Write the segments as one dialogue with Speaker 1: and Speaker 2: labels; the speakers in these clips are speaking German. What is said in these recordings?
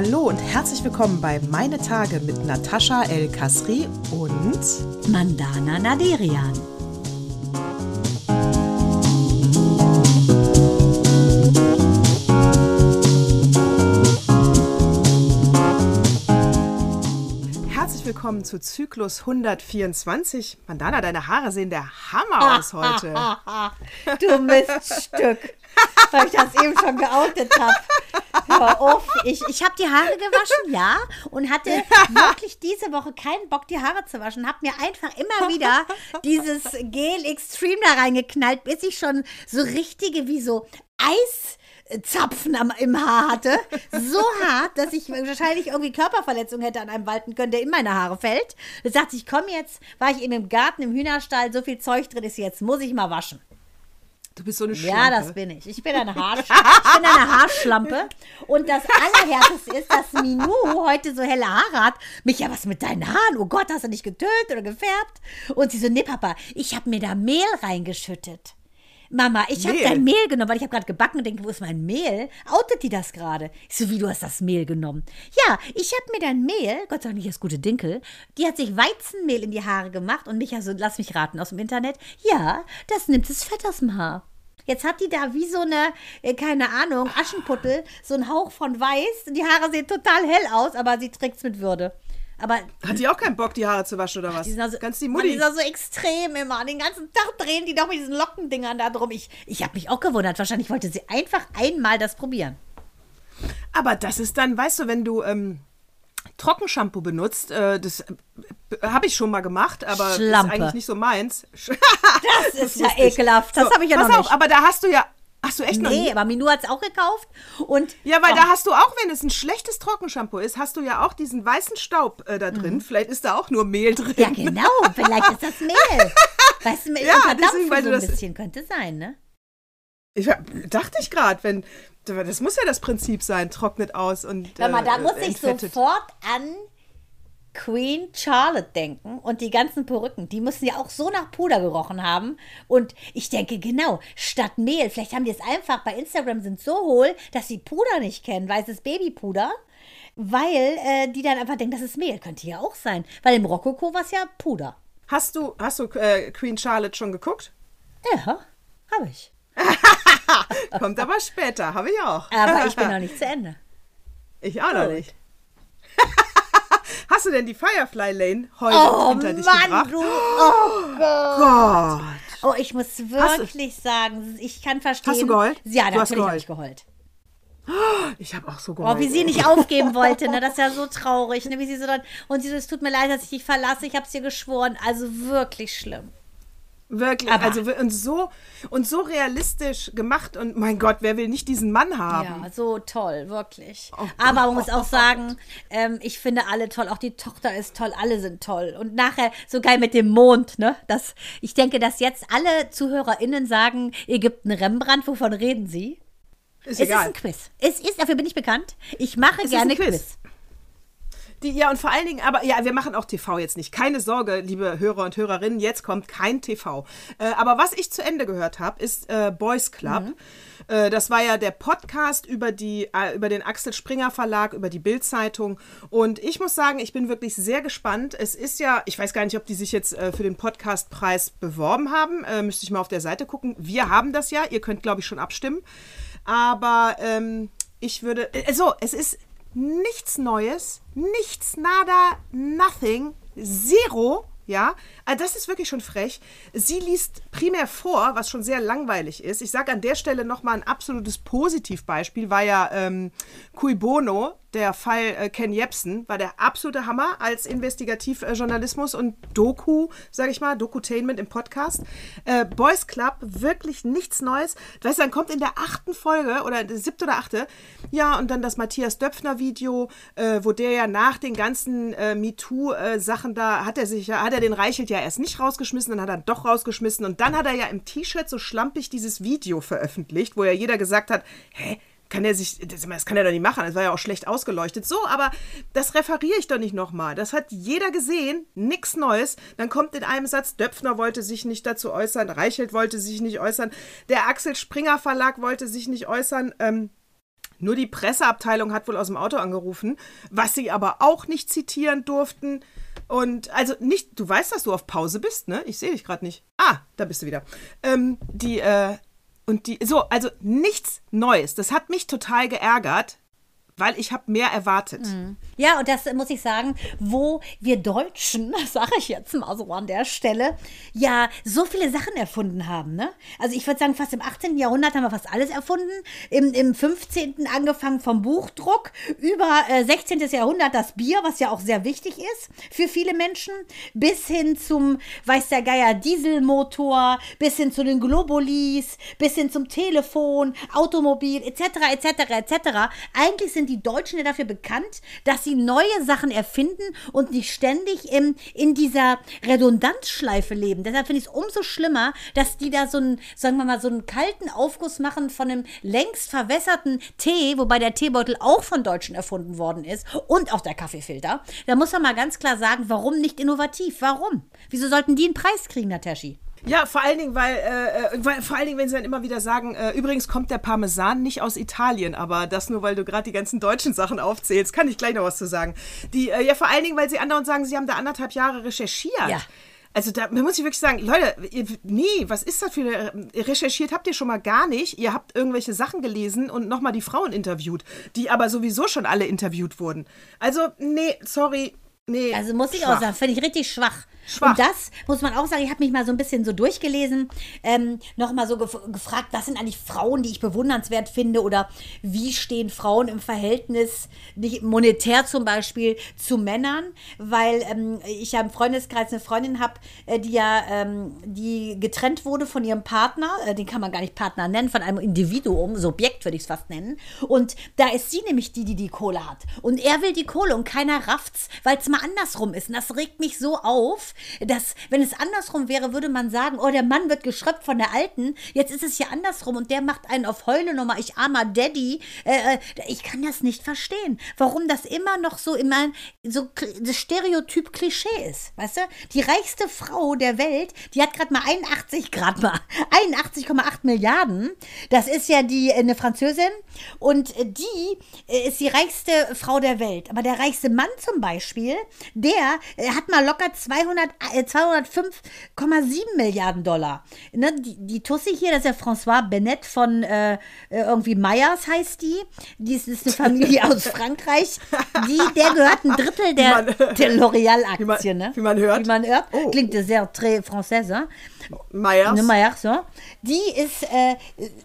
Speaker 1: Hallo und herzlich willkommen bei Meine Tage mit Natascha El Kasri und
Speaker 2: Mandana Naderian.
Speaker 1: Herzlich willkommen zu Zyklus 124. Mandana, deine Haare sehen der Hammer aus heute.
Speaker 2: du Miststück. Weil ich das eben schon geoutet habe. Auf. Ich, ich habe die Haare gewaschen, ja, und hatte wirklich diese Woche keinen Bock, die Haare zu waschen. Habe mir einfach immer wieder dieses Gel Extreme da reingeknallt, bis ich schon so richtige, wie so Eis. Zapfen am, im Haar hatte. So hart, dass ich wahrscheinlich irgendwie Körperverletzung hätte an einem walten können, der in meine Haare fällt. Da sagte ich, komm jetzt, war ich eben im Garten, im Hühnerstall, so viel Zeug drin ist jetzt, muss ich mal waschen.
Speaker 1: Du bist so eine Schlampe.
Speaker 2: Ja, das bin ich. Ich bin eine, Haar, ich bin eine Haarschlampe. Und das Allerhärteste ist, dass Minou heute so helle Haare hat. Mich ja, was mit deinen Haaren? Oh Gott, hast du nicht getötet oder gefärbt? Und sie so, nee, Papa, ich habe mir da Mehl reingeschüttet. Mama, ich habe dein Mehl genommen, weil ich habe gerade gebacken und denke, wo ist mein Mehl? Outet die das gerade? Ich so, wie, du hast das Mehl genommen? Ja, ich habe mir dein Mehl, Gott sei Dank nicht das gute Dinkel, die hat sich Weizenmehl in die Haare gemacht und mich ja so, lass mich raten, aus dem Internet. Ja, das nimmt das Fett aus dem Haar. Jetzt hat die da wie so eine, äh, keine Ahnung, Aschenputtel, so ein Hauch von weiß. Die Haare sehen total hell aus, aber sie trägt es mit Würde. Aber
Speaker 1: Hat die auch keinen Bock, die Haare zu waschen oder was?
Speaker 2: die sind also,
Speaker 1: Ganz die Mutti.
Speaker 2: die sind so extrem immer. Den ganzen Tag drehen die doch mit diesen Lockendingern da drum. Ich, ich habe mich auch gewundert. Wahrscheinlich wollte sie einfach einmal das probieren.
Speaker 1: Aber das ist dann, weißt du, wenn du ähm, Trockenshampoo benutzt, äh, das äh, habe ich schon mal gemacht, aber
Speaker 2: Schlampe.
Speaker 1: ist eigentlich nicht so meins.
Speaker 2: Das ist ja
Speaker 1: wusste ich.
Speaker 2: ekelhaft. Das
Speaker 1: So,
Speaker 2: habe ich ja
Speaker 1: pass
Speaker 2: noch
Speaker 1: auf,
Speaker 2: nicht.
Speaker 1: aber da hast du ja. Hast du echt noch
Speaker 2: Nee, aber Minou hat es auch gekauft. Und
Speaker 1: Ja, weil
Speaker 2: Oh,
Speaker 1: da hast du auch, wenn es ein schlechtes Trockenshampoo ist, hast du ja auch diesen weißen Staub äh, da drin. Vielleicht ist da auch nur Mehl drin.
Speaker 2: Mhm. Ja, genau. Vielleicht ist das Mehl. Weißt du,
Speaker 1: Ja,
Speaker 2: ja,
Speaker 1: deswegen,
Speaker 2: so ein
Speaker 1: das-
Speaker 2: bisschen könnte sein, ne?
Speaker 1: Ich dachte ich gerade, wenn das muss ja das Prinzip sein, trocknet aus und
Speaker 2: Hör mal, da
Speaker 1: äh,
Speaker 2: muss ich
Speaker 1: entfettet.
Speaker 2: sofort an Queen Charlotte denken und die ganzen Perücken. Die müssen ja auch so nach Puder gerochen haben. Und ich denke, genau, statt Mehl, vielleicht haben die es einfach bei Instagram sind so hohl, dass sie Puder nicht kennen, weißes Babypuder. Weil äh, die dann einfach denken, das ist Mehl. Könnte ja auch sein. Weil im Rokoko war es ja Puder.
Speaker 1: Hast du hast du äh, Queen Charlotte schon geguckt?
Speaker 2: Ja, habe ich.
Speaker 1: Kommt aber später, habe ich auch.
Speaker 2: Aber ich bin noch nicht zu Ende.
Speaker 1: Ich auch noch
Speaker 2: Gut.
Speaker 1: nicht. Hast du denn die Firefly Lane heute
Speaker 2: Oh
Speaker 1: hinter dich
Speaker 2: Mann,
Speaker 1: gebracht?
Speaker 2: du. Oh
Speaker 1: Gott.
Speaker 2: Oh, ich muss wirklich sagen, ich kann verstehen.
Speaker 1: Hast du geheult?
Speaker 2: Ja,
Speaker 1: Du hast
Speaker 2: natürlich habe ich geheult.
Speaker 1: Ich habe auch so
Speaker 2: Oh,
Speaker 1: geheult.
Speaker 2: wie sie nicht aufgeben wollte, ne? Das ist ja so traurig, ne? Wie sie so dann. Und sie so, es tut mir leid, dass ich dich verlasse, ich hab's dir geschworen. Also wirklich schlimm.
Speaker 1: Wirklich,
Speaker 2: Aber-
Speaker 1: also und so und so realistisch gemacht und mein Gott, wer will nicht diesen Mann haben?
Speaker 2: Ja, so toll, wirklich.
Speaker 1: Oh
Speaker 2: Aber man muss auch sagen, ähm, ich finde alle toll, auch die Tochter ist toll, alle sind toll. Und nachher so geil mit dem Mond, ne? Das, ich denke, dass jetzt alle ZuhörerInnen sagen, ihr gibt einen Rembrandt, wovon reden sie?
Speaker 1: Ist
Speaker 2: Es
Speaker 1: egal.
Speaker 2: ist ein Quiz. Es ist, dafür bin ich bekannt. Ich mache
Speaker 1: ist
Speaker 2: gerne
Speaker 1: ein Quiz.
Speaker 2: Quiz.
Speaker 1: Die, ja, und vor allen Dingen, aber ja, wir machen auch TV jetzt nicht. Keine Sorge, liebe Hörer und Hörerinnen, jetzt kommt kein TV. Äh, aber was ich zu Ende gehört habe, ist äh, Boys Club.
Speaker 2: Mhm.
Speaker 1: Äh, das war ja der Podcast über, die, äh, über den Axel Springer Verlag, über die Bild-Zeitung. Und ich muss sagen, ich bin wirklich sehr gespannt. Es ist ja, ich weiß gar nicht, ob die sich jetzt äh, für den Podcastpreis beworben haben. Äh, müsste ich mal auf der Seite gucken. Wir haben das ja. Ihr könnt, glaube ich, schon abstimmen. Aber ähm, ich würde. äh, So, es ist nichts Neues, nichts, nada, nothing, zero. Ja, also das ist wirklich schon frech. Sie liest primär vor, was schon sehr langweilig ist. Ich sage an der Stelle nochmal ein absolutes Positivbeispiel, war ja ähm, Cui Bono, der Fall äh, Ken Jebsen, war der absolute Hammer als Investigativjournalismus und Doku, sage ich mal, Dokutainment im Podcast. Äh, Boys Club, wirklich nichts Neues. Weißt du, dann kommt in der achten Folge oder der siebte oder achte, ja, und dann das Matthias Döpfner-Video, äh, wo der ja nach den ganzen äh, MeToo-Sachen da, hat er sich ja, hat er den Reichelt ja erst nicht rausgeschmissen, dann hat er doch rausgeschmissen und dann hat er ja im T-Shirt so schlampig dieses Video veröffentlicht, wo ja jeder gesagt hat, hä, kann er sich, das, das kann er doch nicht machen, das war ja auch schlecht ausgeleuchtet. So, aber das referiere ich doch nicht nochmal. Das hat jeder gesehen, nichts Neues. Dann kommt in einem Satz, Döpfner wollte sich nicht dazu äußern, Reichelt wollte sich nicht äußern, der Axel Springer Verlag wollte sich nicht äußern. Ähm, Nur die Presseabteilung hat wohl aus dem Auto angerufen, was sie aber auch nicht zitieren durften. Und also nicht, du weißt, dass du auf Pause bist, ne? Ich sehe dich gerade nicht. Ah, da bist du wieder. Ähm, die, äh, und die, so, also nichts Neues. Das hat mich total geärgert weil ich habe mehr erwartet. Mhm.
Speaker 2: Ja, und das muss ich sagen, wo wir Deutschen, sage ich jetzt mal so an der Stelle, ja so viele Sachen erfunden haben. Ne? Also ich würde sagen, fast im 18. Jahrhundert haben wir fast alles erfunden. Im, im 15. angefangen vom Buchdruck, über äh, 16. Jahrhundert das Bier, was ja auch sehr wichtig ist für viele Menschen, bis hin zum, weiß der Geier, Dieselmotor, bis hin zu den Globulis, bis hin zum Telefon, Automobil, etc., etc., etc. Eigentlich sind die Deutschen ja dafür bekannt, dass sie neue Sachen erfinden und nicht ständig im, in dieser Redundanzschleife leben. Deshalb finde ich es umso schlimmer, dass die da so einen, sagen wir mal, so einen kalten Aufguss machen von einem längst verwässerten Tee, wobei der Teebeutel auch von Deutschen erfunden worden ist und auch der Kaffeefilter. Da muss man mal ganz klar sagen, warum nicht innovativ? Warum? Wieso sollten die einen Preis kriegen, Nataschi?
Speaker 1: Ja, vor allen Dingen, weil, äh, äh, weil, vor allen Dingen, wenn sie dann immer wieder sagen, äh, übrigens kommt der Parmesan nicht aus Italien, aber das nur, weil du gerade die ganzen deutschen Sachen aufzählst, kann ich gleich noch was zu sagen. Die, äh, ja, vor allen Dingen, weil sie andauernd sagen, sie haben da anderthalb Jahre recherchiert. Ja. Also da muss ich wirklich sagen, Leute, ihr, nee, was ist das für eine, recherchiert habt ihr schon mal gar nicht. Ihr habt irgendwelche Sachen gelesen und nochmal die Frauen interviewt, die aber sowieso schon alle interviewt wurden. Also, nee, sorry, nee.
Speaker 2: Also muss ich schwach. auch sagen, finde ich richtig schwach. Schwach. Und das muss man auch sagen, ich habe mich mal so ein bisschen so durchgelesen, ähm, nochmal so gef gefragt, was sind eigentlich Frauen, die ich bewundernswert finde oder wie stehen Frauen im Verhältnis, nicht monetär zum Beispiel, zu Männern, weil ähm, ich ja im Freundeskreis eine Freundin habe, äh, die ja, ähm, die getrennt wurde von ihrem Partner, äh, den kann man gar nicht Partner nennen, von einem Individuum, Subjekt würde ich es fast nennen. Und da ist sie nämlich die, die die Kohle hat. Und er will die Kohle und keiner rafft's, weil es mal andersrum ist. Und das regt mich so auf, dass, wenn es andersrum wäre, würde man sagen, oh, der Mann wird geschröpft von der Alten. Jetzt ist es ja andersrum und der macht einen auf Heule nochmal, ich armer Daddy. Äh, äh, ich kann das nicht verstehen. Warum das immer noch so immer so das Stereotyp Klischee ist. Weißt du? Die reichste Frau der Welt, die hat gerade mal 81 Grad mal 81,8 Milliarden. Das ist ja die eine Französin und die äh, ist die reichste Frau der Welt. Aber der reichste Mann zum Beispiel, der äh, hat mal locker 200 205,7 äh, Milliarden Dollar. Ne, die, die Tussi hier, das ist ja François Bennett von äh, äh irgendwie Meyers heißt die. Die ist, ist eine Familie aus Frankreich. Die, der gehört ein Drittel der, der L'Oreal-Aktien. Ne?
Speaker 1: Wie man hört.
Speaker 2: Wie man hört. Oh. Klingt sehr très française. Hein?
Speaker 1: Meyers.
Speaker 2: Ne, Meyers, so. Die ist, äh,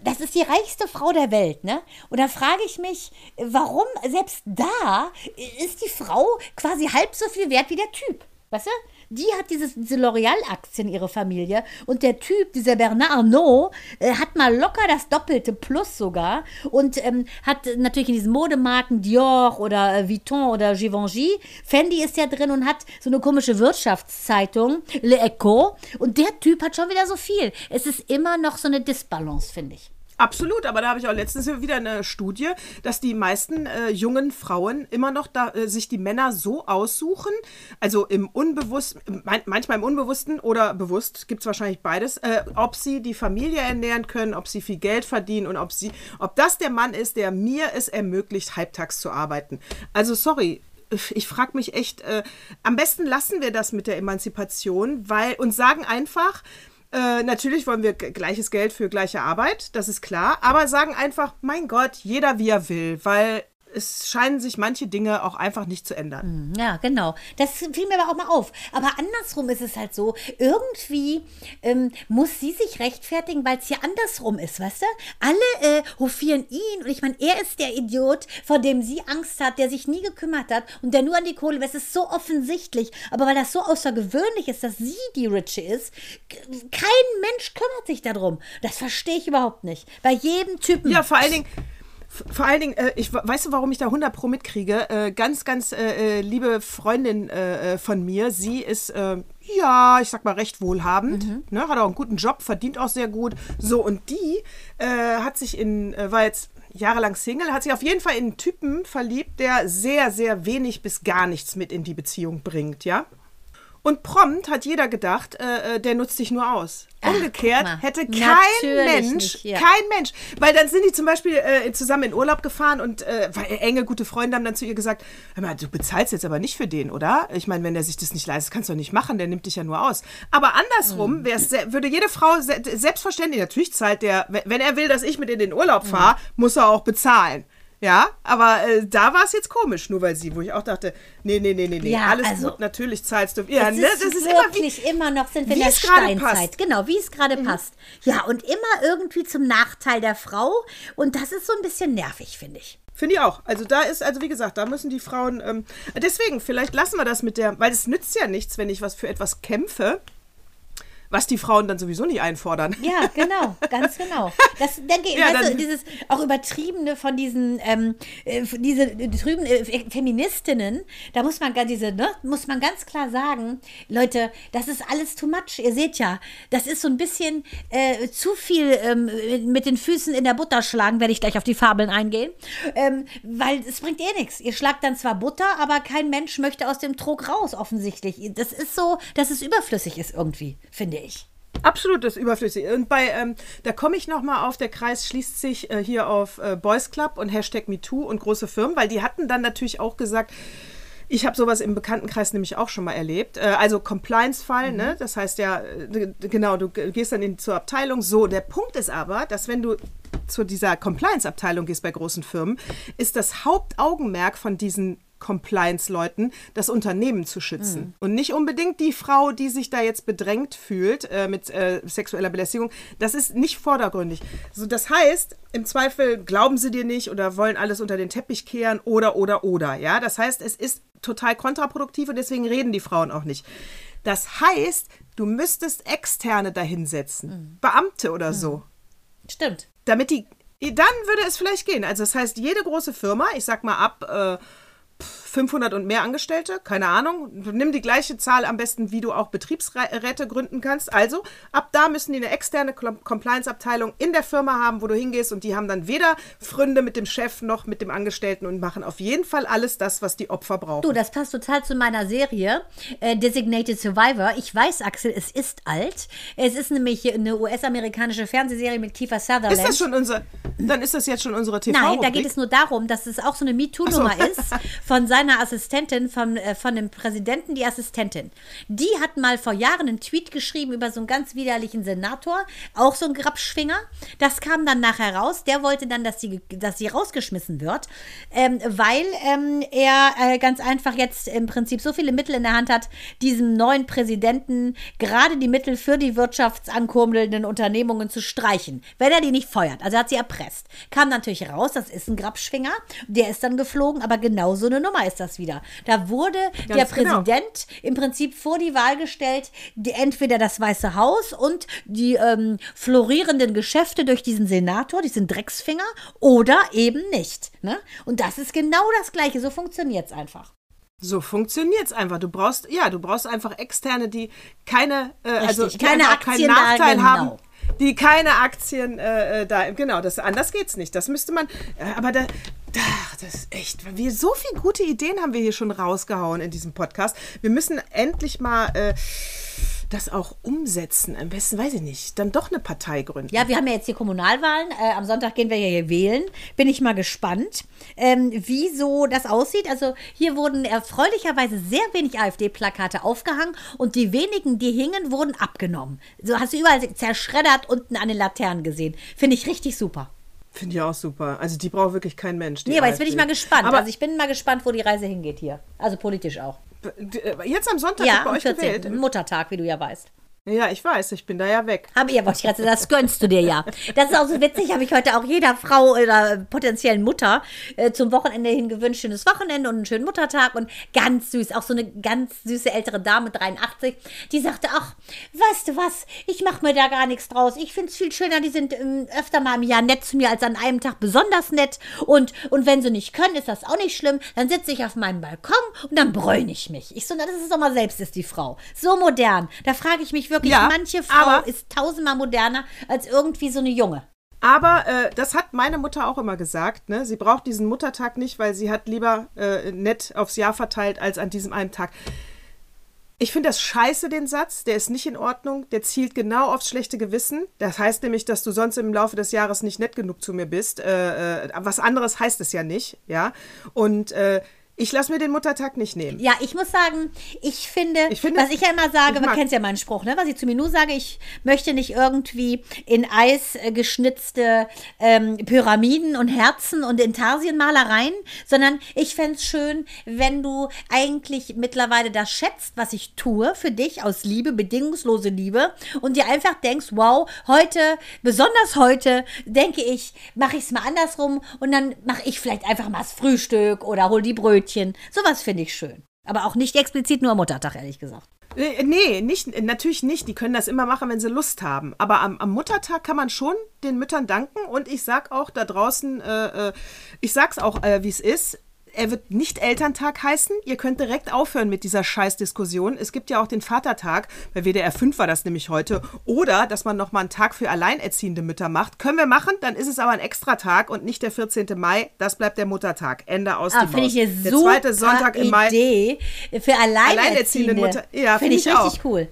Speaker 2: das ist die reichste Frau der Welt, ne? Und da frage ich mich, warum selbst da ist die Frau quasi halb so viel wert wie der Typ? Weißt du? Die hat dieses, diese L'Oreal-Aktien, ihre Familie. Und der Typ, dieser Bernard Arnault, äh, hat mal locker das Doppelte plus sogar. Und ähm, hat natürlich in diesen Modemarken Dior oder äh, Vuitton oder Givenchy. Fendi ist ja drin und hat so eine komische Wirtschaftszeitung, Le Echo. Und der Typ hat schon wieder so viel. Es ist immer noch so eine Disbalance, finde ich.
Speaker 1: Absolut, aber da habe ich auch letztens wieder eine Studie, dass die meisten äh, jungen Frauen immer noch da, äh, sich die Männer so aussuchen, also im Unbewussten, manchmal im Unbewussten oder bewusst, gibt es wahrscheinlich beides, äh, ob sie die Familie ernähren können, ob sie viel Geld verdienen und ob sie, ob das der Mann ist, der mir es ermöglicht, halbtags zu arbeiten. Also sorry, ich frage mich echt, äh, am besten lassen wir das mit der Emanzipation, weil und sagen einfach, äh, natürlich wollen wir gleiches Geld für gleiche Arbeit, das ist klar, aber sagen einfach, mein Gott, jeder wie er will, weil es scheinen sich manche Dinge auch einfach nicht zu ändern.
Speaker 2: Hm, ja, genau. Das fiel mir aber auch mal auf. Aber andersrum ist es halt so, irgendwie ähm, muss sie sich rechtfertigen, weil es hier andersrum ist, weißt du? Alle äh, hofieren ihn und ich meine, er ist der Idiot, vor dem sie Angst hat, der sich nie gekümmert hat und der nur an die Kohle, es ist so offensichtlich, aber weil das so außergewöhnlich ist, dass sie die Riche ist, kein Mensch kümmert sich darum. Das verstehe ich überhaupt nicht. Bei jedem Typen.
Speaker 1: Ja, vor allen Dingen vor allen Dingen, äh, ich weißt du, warum ich da 100 Pro mitkriege? Äh, ganz, ganz äh, äh liebe Freundin äh, äh, von mir, sie ist ja, ich sag mal recht wohlhabend, mhm. ne, hat auch einen guten Job, verdient auch sehr gut. So und die hat sich in, war jetzt jahrelang Single, hat sich auf jeden Fall in einen Typen verliebt, der sehr, sehr wenig bis gar nichts mit in die Beziehung bringt, ja. Und prompt hat jeder gedacht, äh, äh der nutzt dich nur aus. Umgekehrt
Speaker 2: mal.
Speaker 1: hätte kein
Speaker 2: Natürlich
Speaker 1: Mensch,
Speaker 2: nicht, ja.
Speaker 1: kein Mensch, weil dann sind die zum Beispiel äh, zusammen in Urlaub gefahren und äh, enge gute Freunde haben dann zu ihr gesagt, hör mal, du bezahlst jetzt aber nicht für den, oder? Ich meine, wenn der sich das nicht leistet, kannst du doch nicht machen, der nimmt dich ja nur aus. Aber andersrum
Speaker 2: Mhm.
Speaker 1: würde jede Frau se selbstverständlich, natürlich zahlt der, wenn- wenn er will, dass ich mit in den Urlaub fahre, muss er auch bezahlen. Ja, aber äh, da war es jetzt komisch, nur weil sie, wo ich auch dachte, nee, nee, nee, nee, nee,
Speaker 2: Ja,
Speaker 1: alles
Speaker 2: also-
Speaker 1: gut, natürlich zahlst du. Ja,
Speaker 2: Es
Speaker 1: ne,
Speaker 2: ist,
Speaker 1: das ist immer wie,
Speaker 2: wirklich immer, noch, sind wir in der Steinzeit.
Speaker 1: Mhm.
Speaker 2: Genau, wie es gerade passt. Ja, und immer irgendwie zum Nachteil der Frau. Und das ist so ein bisschen nervig, finde ich.
Speaker 1: Finde ich auch. Also da ist, also wie gesagt, da müssen die Frauen, ähm, deswegen, vielleicht lassen wir das mit der, weil es nützt ja nichts, wenn ich was für etwas kämpfe, was die Frauen dann sowieso nicht einfordern.
Speaker 2: Ja, genau, ganz genau. Das denke ich,
Speaker 1: Ja,
Speaker 2: weißt du, dieses auch übertriebene von diesen ähm, äh, diese trüben äh, Feministinnen, da muss man ganz diese, ne, muss man ganz klar sagen, Leute, das ist alles too much. Ihr seht ja, das ist so ein bisschen äh, zu viel ähm, mit den Füßen in der Butter schlagen, werde ich gleich auf die Fabeln eingehen, ähm, weil es bringt eh nichts. Ihr schlagt dann zwar Butter, aber kein Mensch möchte aus dem Trog raus, offensichtlich. Das ist so, dass es überflüssig ist irgendwie, finde ich.
Speaker 1: Absolut, das ist überflüssig. Und bei, ähm, da komme ich nochmal auf, der Kreis schließt sich äh, hier auf äh, Boys Club und Hashtag MeToo und große Firmen, weil die hatten dann natürlich auch gesagt, ich habe sowas im Bekanntenkreis nämlich auch schon mal erlebt. Äh, also Compliance-Fall, ne? Das heißt ja, äh, genau, du gehst dann in, zur Abteilung. So, der Punkt ist aber, dass wenn du zu dieser Compliance-Abteilung gehst bei großen Firmen, ist das Hauptaugenmerk von diesen Compliance-Leuten, das Unternehmen zu schützen. Und nicht unbedingt die Frau, die sich da jetzt bedrängt fühlt äh, mit äh, sexueller Belästigung. Das ist nicht vordergründig. So, das heißt, im Zweifel glauben sie dir nicht oder wollen alles unter den Teppich kehren oder, oder, oder. Ja, das heißt, es ist total kontraproduktiv und deswegen reden die Frauen auch nicht. Das heißt, du müsstest Externe dahinsetzen, Beamte oder so
Speaker 2: Stimmt.
Speaker 1: damit die, dann würde es vielleicht gehen. Also das heißt, jede große Firma, ich sag mal ab äh, 500 und mehr Angestellte, keine Ahnung, nimm die gleiche Zahl am besten, wie du auch Betriebsräte gründen kannst. Also ab da müssen die eine externe Com- Compliance-Abteilung in der Firma haben, wo du hingehst und die haben dann weder Fründe mit dem Chef noch mit dem Angestellten und machen auf jeden Fall alles das, was die Opfer brauchen.
Speaker 2: Du, das passt total zu meiner Serie, äh, Designated Survivor. Ich weiß, Axel, es ist alt. Es ist nämlich eine US-amerikanische Fernsehserie mit Kiefer Sutherland.
Speaker 1: ist das schon unser, dann ist das jetzt schon unsere tv
Speaker 2: Nein, da geht es nur darum, dass es auch so eine MeToo-Nummer
Speaker 1: so.
Speaker 2: ist von seiner Assistentin, von, äh, von dem Präsidenten, die Assistentin. Die hat mal vor Jahren einen Tweet geschrieben über so einen ganz widerlichen Senator, auch so ein Grabschwinger. Das kam dann nachher raus. Der wollte dann, dass sie, dass sie rausgeschmissen wird, ähm, weil ähm, er äh, ganz einfach jetzt im Prinzip so viele Mittel in der Hand hat, diesem neuen Präsidenten gerade die Mittel für die wirtschaftsankurbelnden Unternehmungen zu streichen, wenn er die nicht feuert. Also hat sie erpresst. Kam natürlich raus, das ist ein Grabschwinger, der ist dann geflogen, aber genau so eine Nummer ist das wieder. Da wurde der
Speaker 1: Ganz genau.
Speaker 2: Präsident im Prinzip vor die Wahl gestellt, die, entweder das Weiße Haus und die ähm, florierenden Geschäfte durch diesen Senator, diesen Drecksfinger, oder eben nicht. Ne? Und das ist genau das Gleiche. So funktioniert es einfach.
Speaker 1: So funktioniert es einfach. Du brauchst, ja, du brauchst einfach Externe, die keine, äh, also
Speaker 2: keine
Speaker 1: einfach
Speaker 2: Aktien
Speaker 1: keinen
Speaker 2: da,
Speaker 1: Nachteil
Speaker 2: genau.
Speaker 1: haben. Die keine Aktien äh, äh, da, genau, das, anders geht's nicht. Das müsste man, äh, aber da, da, das ist echt, wir so viele gute Ideen haben wir hier schon rausgehauen in diesem Podcast. Wir müssen endlich mal äh, das auch umsetzen. Am besten, weiß ich nicht, dann doch eine Partei gründen.
Speaker 2: Ja, wir haben ja jetzt hier Kommunalwahlen. Äh, am Sonntag gehen wir ja hier wählen. Bin ich mal gespannt, ähm, wie so das aussieht. Also hier wurden erfreulicherweise sehr wenig AfD-Plakate aufgehangen und die wenigen, die hingen, wurden abgenommen. So hast du überall zerschreddert unten an den Laternen gesehen. Finde ich richtig super.
Speaker 1: Finde ich auch super. Also die braucht wirklich kein Mensch.
Speaker 2: Nee, aber jetzt bin ich
Speaker 1: AfD.
Speaker 2: mal gespannt.
Speaker 1: Aber
Speaker 2: also ich bin mal gespannt, wo die Reise hingeht hier. Also politisch auch.
Speaker 1: Äh, jetzt am Sonntag
Speaker 2: Ja,
Speaker 1: bei
Speaker 2: am
Speaker 1: euch
Speaker 2: 14.
Speaker 1: gewählt.
Speaker 2: Muttertag, wie du ja weißt.
Speaker 1: Ja, ich weiß, ich bin da ja weg.
Speaker 2: Habe ihr, wollte ich gerade sagen, das gönnst du dir ja. Das ist auch so witzig, habe ich heute auch jeder Frau oder potenziellen Mutter äh, zum Wochenende hin gewünscht. Schönes Wochenende und einen schönen Muttertag und ganz süß. Auch so eine ganz süße ältere Dame, 83, die sagte, ach, weißt du was, ich mache mir da gar nichts draus. Ich finde es viel schöner, die sind ähm, öfter mal im Jahr nett zu mir als an einem Tag besonders nett. Und, und wenn sie nicht können, ist das auch nicht schlimm. Dann sitze ich auf meinem Balkon und dann bräune ich mich. Ich so, na, das ist doch mal selbst, ist die Frau. So modern. Da frage ich mich wirklich,
Speaker 1: Ja,
Speaker 2: manche Frau
Speaker 1: aber-
Speaker 2: ist tausendmal moderner als irgendwie so eine Junge.
Speaker 1: Aber äh, das hat meine Mutter auch immer gesagt. Ne? Sie braucht diesen Muttertag nicht, weil sie hat lieber äh, nett aufs Jahr verteilt als an diesem einen Tag. Ich finde das scheiße, den Satz. Der ist nicht in Ordnung. Der zielt genau aufs schlechte Gewissen. Das heißt nämlich, dass du sonst im Laufe des Jahres nicht nett genug zu mir bist. Äh, äh, was anderes heißt es ja nicht, ja. Und äh, ich lasse mir den Muttertag nicht nehmen.
Speaker 2: Ja, ich muss sagen, ich finde,
Speaker 1: Ich finde-
Speaker 2: was ich ja immer sage, man kennt ja meinen Spruch, ne? was ich zu Minou sage, ich möchte nicht irgendwie in Eis äh, geschnitzte ähm, Pyramiden und Herzen und Intarsienmalereien, sondern ich fände es schön, wenn du eigentlich mittlerweile das schätzt, was ich tue für dich aus Liebe, bedingungslose Liebe und dir einfach denkst, wow, heute, besonders heute, denke ich, mache ich es mal andersrum und dann mache ich vielleicht einfach mal das Frühstück oder hol die Brötchen. Sowas finde ich schön. Aber auch nicht explizit nur am Muttertag, ehrlich gesagt.
Speaker 1: Äh, Nee, nicht, natürlich nicht. Die können das immer machen, wenn sie Lust haben. Aber am, am Muttertag kann man schon den Müttern danken. Und ich sag auch da draußen, äh, äh, ich sag's auch, äh, wie es ist. Er wird nicht Elterntag heißen. Ihr könnt direkt aufhören mit dieser Scheißdiskussion. Es gibt ja auch den Vatertag. Bei WDR 5 war das nämlich heute. Oder, dass man nochmal einen Tag für alleinerziehende Mütter macht. Können wir machen, dann ist es aber ein Extratag und nicht der 14. Mai. Das bleibt der Muttertag. Ende aus
Speaker 2: Ah, finde ich eine
Speaker 1: Der
Speaker 2: super
Speaker 1: zweite Sonntag im Mai.
Speaker 2: Idee für Alleinerziehende.
Speaker 1: Alleinerziehende Mutter- ja,
Speaker 2: finde
Speaker 1: finde
Speaker 2: ich
Speaker 1: ich
Speaker 2: richtig cool.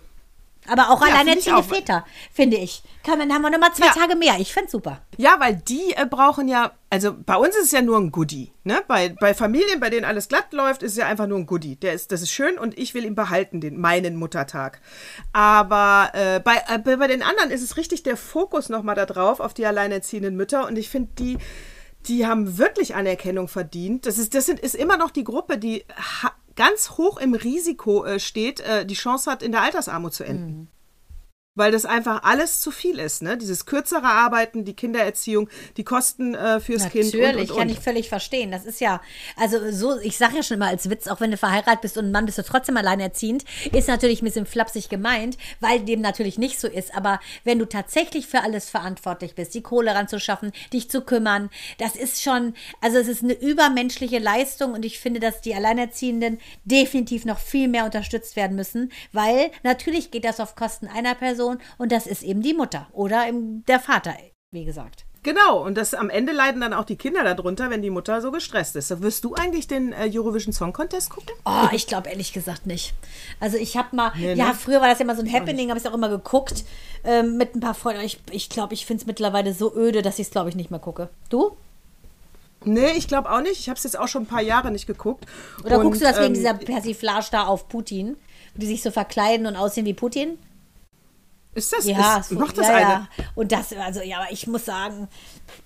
Speaker 2: Aber auch
Speaker 1: Ja,
Speaker 2: alleinerziehende. Väter, finde ich. Kann man, haben wir nochmal zwei
Speaker 1: Ja.
Speaker 2: Tage mehr. Ich finde super.
Speaker 1: Ja, weil die äh, brauchen ja, also bei uns ist es ja nur ein Goodie. Ne? Bei, bei Familien, bei denen alles glatt läuft, ist es ja einfach nur ein Goodie. Der ist, das ist schön und ich will ihn behalten, den, meinen Muttertag. Aber äh, bei, äh, bei bei den anderen ist es richtig der Fokus nochmal da drauf, auf die alleinerziehenden Mütter. Und ich finde, die, die haben wirklich Anerkennung verdient. Das ist, das sind, ist immer noch die Gruppe, die ha ganz hoch im Risiko äh, steht, äh, die Chance hat, in der Altersarmut zu enden. Weil das einfach alles zu viel ist, ne? Dieses kürzere Arbeiten, die Kindererziehung, die Kosten äh, fürs Kind.
Speaker 2: Natürlich,
Speaker 1: und, und,
Speaker 2: kann ich völlig verstehen. Das ist ja, also so, ich sage ja schon immer als Witz, auch wenn du verheiratet bist und ein Mann bist du trotzdem alleinerziehend, ist natürlich ein bisschen flapsig gemeint, weil dem natürlich nicht so ist. Aber wenn du tatsächlich für alles verantwortlich bist, die Kohle ranzuschaffen, dich zu kümmern, das ist schon, also es ist eine übermenschliche Leistung und ich finde, dass die Alleinerziehenden definitiv noch viel mehr unterstützt werden müssen, weil natürlich geht das auf Kosten einer Person und das ist eben die Mutter oder eben der Vater, wie gesagt.
Speaker 1: Genau, und das am Ende leiden dann auch die Kinder darunter, wenn die Mutter so gestresst ist. Wirst du eigentlich den äh, Eurovision Song Contest gucken?
Speaker 2: Oh, ich glaube ehrlich gesagt nicht. Also ich habe mal,
Speaker 1: Nee, ne?
Speaker 2: ja, früher war das ja immer so ein Happening, habe ich auch immer geguckt ähm, mit ein paar Freunden. Ich glaube, ich, glaub, ich finde es mittlerweile so öde, dass ich es, glaube ich, nicht mehr gucke. Du?
Speaker 1: Nee, ich glaube auch nicht. Ich habe es jetzt auch schon ein paar Jahre nicht geguckt.
Speaker 2: Oder
Speaker 1: Und,
Speaker 2: guckst du das wegen
Speaker 1: ähm,
Speaker 2: dieser Persiflage da auf Putin? Die sich so verkleiden und aussehen wie Putin?
Speaker 1: Ist das,
Speaker 2: Ja,
Speaker 1: ist,
Speaker 2: so,
Speaker 1: macht das
Speaker 2: ja,
Speaker 1: eine?
Speaker 2: ja. Und das, also ja, aber ich muss sagen,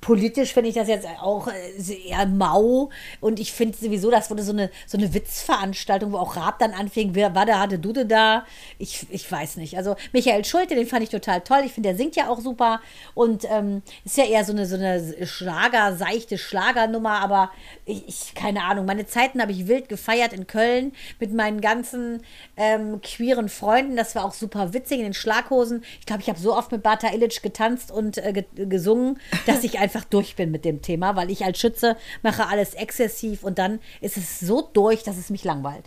Speaker 2: politisch finde ich das jetzt auch äh, sehr mau. Und ich finde sowieso, das wurde so eine, so eine Witzveranstaltung, wo auch Raab dann anfing, wer war da, hatte du da? Ich, ich weiß nicht. Also Michael Schulte, den fand ich total toll. Ich finde, der singt ja auch super. Und ähm, ist ja eher so eine, so eine Schlager, seichte Schlagernummer, aber ich, ich keine Ahnung. Meine Zeiten habe ich wild gefeiert in Köln mit meinen ganzen ähm, queeren Freunden. Das war auch super witzig in den Schlaghosen. Ich glaube, ich habe so oft mit Bata Illich getanzt und äh, ge gesungen, dass ich einfach durch bin mit dem Thema, weil ich als Schütze mache alles exzessiv und dann ist es so durch, dass es mich langweilt.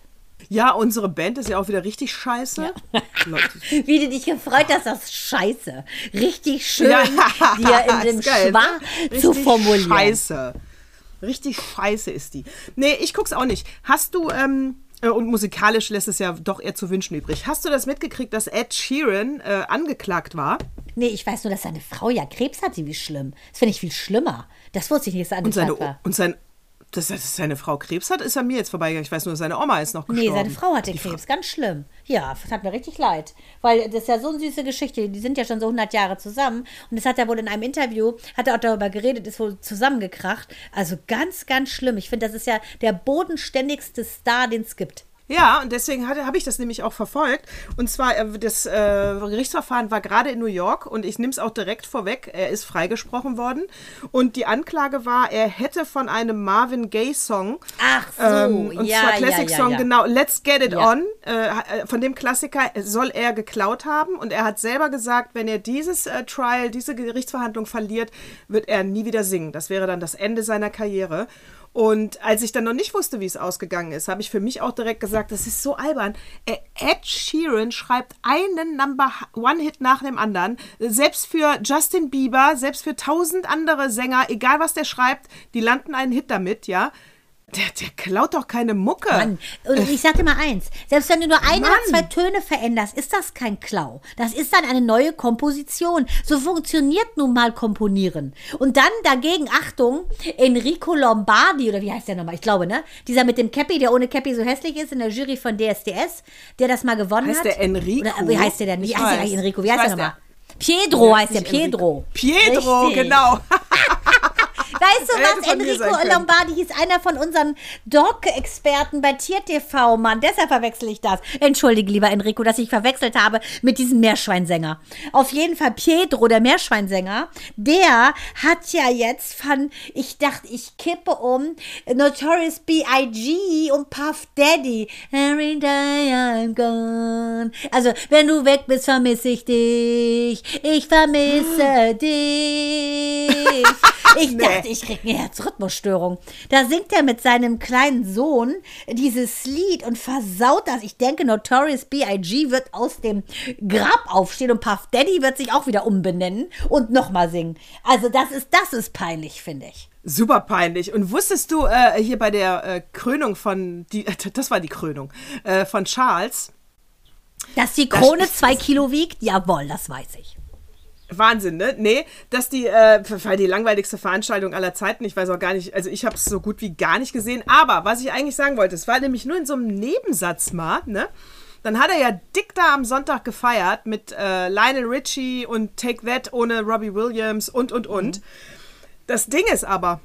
Speaker 1: Ja, unsere Band ist ja auch wieder richtig scheiße. Leute,
Speaker 2: Wie du dich gefreut hast, das Scheiße. Richtig schön,
Speaker 1: Ja,
Speaker 2: dir in dem
Speaker 1: geil, ne?
Speaker 2: Zu formulieren.
Speaker 1: Scheiße. Richtig scheiße ist die. Nee, ich guck's auch nicht. Hast du, ähm, äh, und musikalisch lässt es ja doch eher zu wünschen übrig. Hast du das mitgekriegt, dass Ed Sheeran äh, angeklagt war?
Speaker 2: Nee, ich weiß nur, dass seine Frau ja Krebs hatte, wie schlimm. Das finde ich viel schlimmer. Das wusste ich nicht, dass er
Speaker 1: Und seine,
Speaker 2: war.
Speaker 1: und sein, dass, dass seine Frau Krebs hat, ist an mir jetzt vorbeigegangen. Ich weiß nur, seine Oma ist noch
Speaker 2: Nee,
Speaker 1: gestorben.
Speaker 2: seine Frau hatte Krebs, ganz schlimm. Ja, das hat mir richtig leid. Weil das ist ja so eine süße Geschichte. Die sind ja schon so 100 Jahre zusammen. Und das hat er wohl in einem Interview, hat er auch darüber geredet, ist wohl zusammengekracht. Also ganz, ganz schlimm. Ich finde, das ist ja der bodenständigste Star, den es gibt.
Speaker 1: Ja, und deswegen habe ich das nämlich auch verfolgt. Und zwar, äh, das äh, Gerichtsverfahren war gerade in New York und ich nehme es auch direkt vorweg. Er ist freigesprochen worden. Und die Anklage war, er hätte von einem Marvin Gaye-Song,
Speaker 2: Ach so,
Speaker 1: ähm, und
Speaker 2: ja,
Speaker 1: zwar
Speaker 2: ja,
Speaker 1: Classic
Speaker 2: ja,
Speaker 1: Song,
Speaker 2: ja.
Speaker 1: genau, Let's Get It. On, äh, von dem Klassiker soll er geklaut haben. Und er hat selber gesagt, wenn er dieses äh, Trial, diese Gerichtsverhandlung verliert, wird er nie wieder singen. Das wäre dann das Ende seiner Karriere. Und als ich dann noch nicht wusste, wie es ausgegangen ist, habe ich für mich auch direkt gesagt, das ist so albern. Äh, Ed Sheeran schreibt einen Number One Hit nach dem anderen. Selbst für Justin Bieber, selbst für tausend andere Sänger, egal was der schreibt, die landen einen Hit damit, ja. Der, der klaut doch keine Mucke.
Speaker 2: Mann, und ich sag dir mal eins, selbst wenn du nur ein
Speaker 1: Mann.
Speaker 2: oder zwei Töne veränderst, ist das kein Klau. Das ist dann eine neue Komposition. So funktioniert nun mal Komponieren. Und dann dagegen, Achtung, Enrico Lombardi, oder wie heißt der nochmal? Ich glaube, ne? Dieser mit dem Cappy, der ohne Cappy so hässlich ist, in der Jury von DSDS, der das mal gewonnen
Speaker 1: Heißt
Speaker 2: hat.
Speaker 1: der Enrico?
Speaker 2: Oder, wie heißt der denn? Wie
Speaker 1: Ich
Speaker 2: heißt der Enrico? Wie heißt der nochmal? Pietro heißt der. Pietro.
Speaker 1: Pietro,
Speaker 2: Richtig.
Speaker 1: genau.
Speaker 2: Weißt du was, Enrico. Lombardi hieß einer von unseren Dog-Experten bei TierTV, Mann. Deshalb verwechsel ich das. Entschuldige, lieber Enrico, dass ich verwechselt habe mit diesem Meerschweinsänger. Auf jeden Fall Pietro, der Meerschweinsänger, der hat ja jetzt von, ich dachte, ich kippe um, Notorious B.I.G. und Puff Daddy. Every day I'm gone. Also, wenn du weg bist, vermisse ich dich. Ich vermisse dich. Ich
Speaker 1: Nee.
Speaker 2: dachte, ich krieg eine Herzrhythmusstörung. Da singt er mit seinem kleinen Sohn dieses Lied und versaut das. Ich denke, Notorious B.I.G. wird aus dem Grab aufstehen und Puff Daddy wird sich auch wieder umbenennen und nochmal singen. Also das ist, das ist peinlich, finde ich.
Speaker 1: Super peinlich. Und wusstest du äh, hier bei der äh, Krönung von, die, das war die Krönung, äh, von Charles,
Speaker 2: Dass die Krone zwei Kilo wiegt, jawohl, das weiß ich.
Speaker 1: Wahnsinn, ne? Nee, dass die, äh, war die langweiligste Veranstaltung aller Zeiten. Ich weiß auch gar nicht, also ich habe es so gut wie gar nicht gesehen. Aber was ich eigentlich sagen wollte, es war nämlich nur in so einem Nebensatz mal, ne? Dann hat er ja dick da am Sonntag gefeiert mit äh, Lionel Richie und Take That ohne Robbie Williams und, und, und. Das Ding ist aber,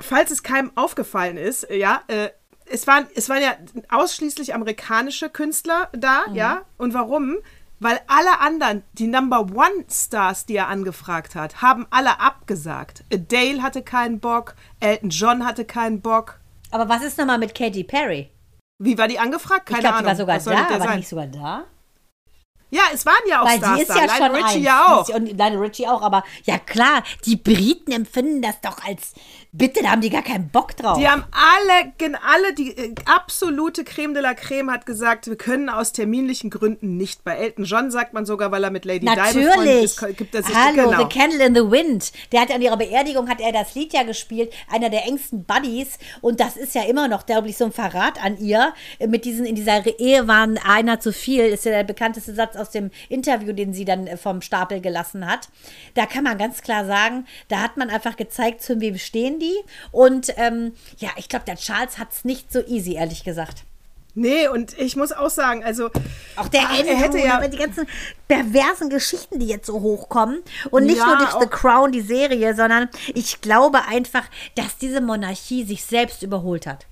Speaker 1: falls es keinem aufgefallen ist, ja, äh, es waren, es waren ja ausschließlich amerikanische Künstler da, ja. Und warum? Weil alle anderen, die Number One Stars, die er angefragt hat, haben alle abgesagt. Adele hatte keinen Bock, Elton John hatte keinen Bock.
Speaker 2: Aber was ist nochmal mit Katy Perry?
Speaker 1: Wie war die angefragt? Keine
Speaker 2: ich glaube,
Speaker 1: Ahnung.
Speaker 2: die war sogar da, aber
Speaker 1: sein?
Speaker 2: nicht sogar da.
Speaker 1: Ja, es waren ja auch
Speaker 2: Weil
Speaker 1: Stars
Speaker 2: sie ist
Speaker 1: da.
Speaker 2: ja
Speaker 1: Lionel
Speaker 2: schon
Speaker 1: Richie ja auch.
Speaker 2: Und Lionel Richie auch, aber ja klar, die Briten empfinden das doch als, bitte, da haben die gar keinen Bock drauf.
Speaker 1: Die haben alle, alle, die äh, absolute Creme de la Creme hat gesagt, wir können aus terminlichen Gründen nicht. Bei Elton John sagt man sogar, weil er mit Lady Di
Speaker 2: Natürlich.
Speaker 1: ist, gibt sich
Speaker 2: Hallo,
Speaker 1: genau.
Speaker 2: The Candle in the Wind. Der hat an ihrer Beerdigung hat er das Lied ja gespielt, einer der engsten Buddies. Und das ist ja immer noch, glaube ich, so ein Verrat an ihr. Mit diesen, in dieser Ehe waren einer zu viel, ist ja der bekannteste Satz aus dem Interview, den sie dann äh, vom Stapel gelassen hat. Da kann man ganz klar sagen, da hat man einfach gezeigt, zu wem stehen die. Und ähm, ja, ich glaube, der Charles hat es nicht so easy, ehrlich gesagt.
Speaker 1: Nee, und ich muss auch sagen, also.
Speaker 2: Auch der
Speaker 1: ah,
Speaker 2: Andrew,
Speaker 1: er hätte ja.
Speaker 2: die ganzen perversen Geschichten, die jetzt so hochkommen. Und nicht
Speaker 1: Ja,
Speaker 2: nur durch The Crown, die Serie, sondern ich glaube einfach, dass diese Monarchie sich selbst überholt hat.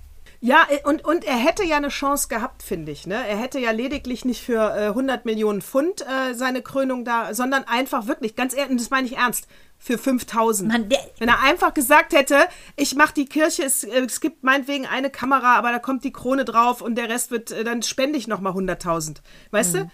Speaker 1: Ja, und, und er hätte ja eine Chance gehabt, finde ich. Ne? Er hätte ja lediglich nicht für äh, 100 Millionen Pfund äh, seine Krönung da, sondern einfach wirklich, ganz ehrlich, und das meine ich ernst, für 5000.
Speaker 2: Mann,
Speaker 1: Wenn er einfach gesagt hätte, ich mache die Kirche, es, äh, es gibt meinetwegen eine Kamera, aber da kommt die Krone drauf und der Rest wird, äh, dann spende ich nochmal 100.000. Weißt
Speaker 2: Mhm.
Speaker 1: du?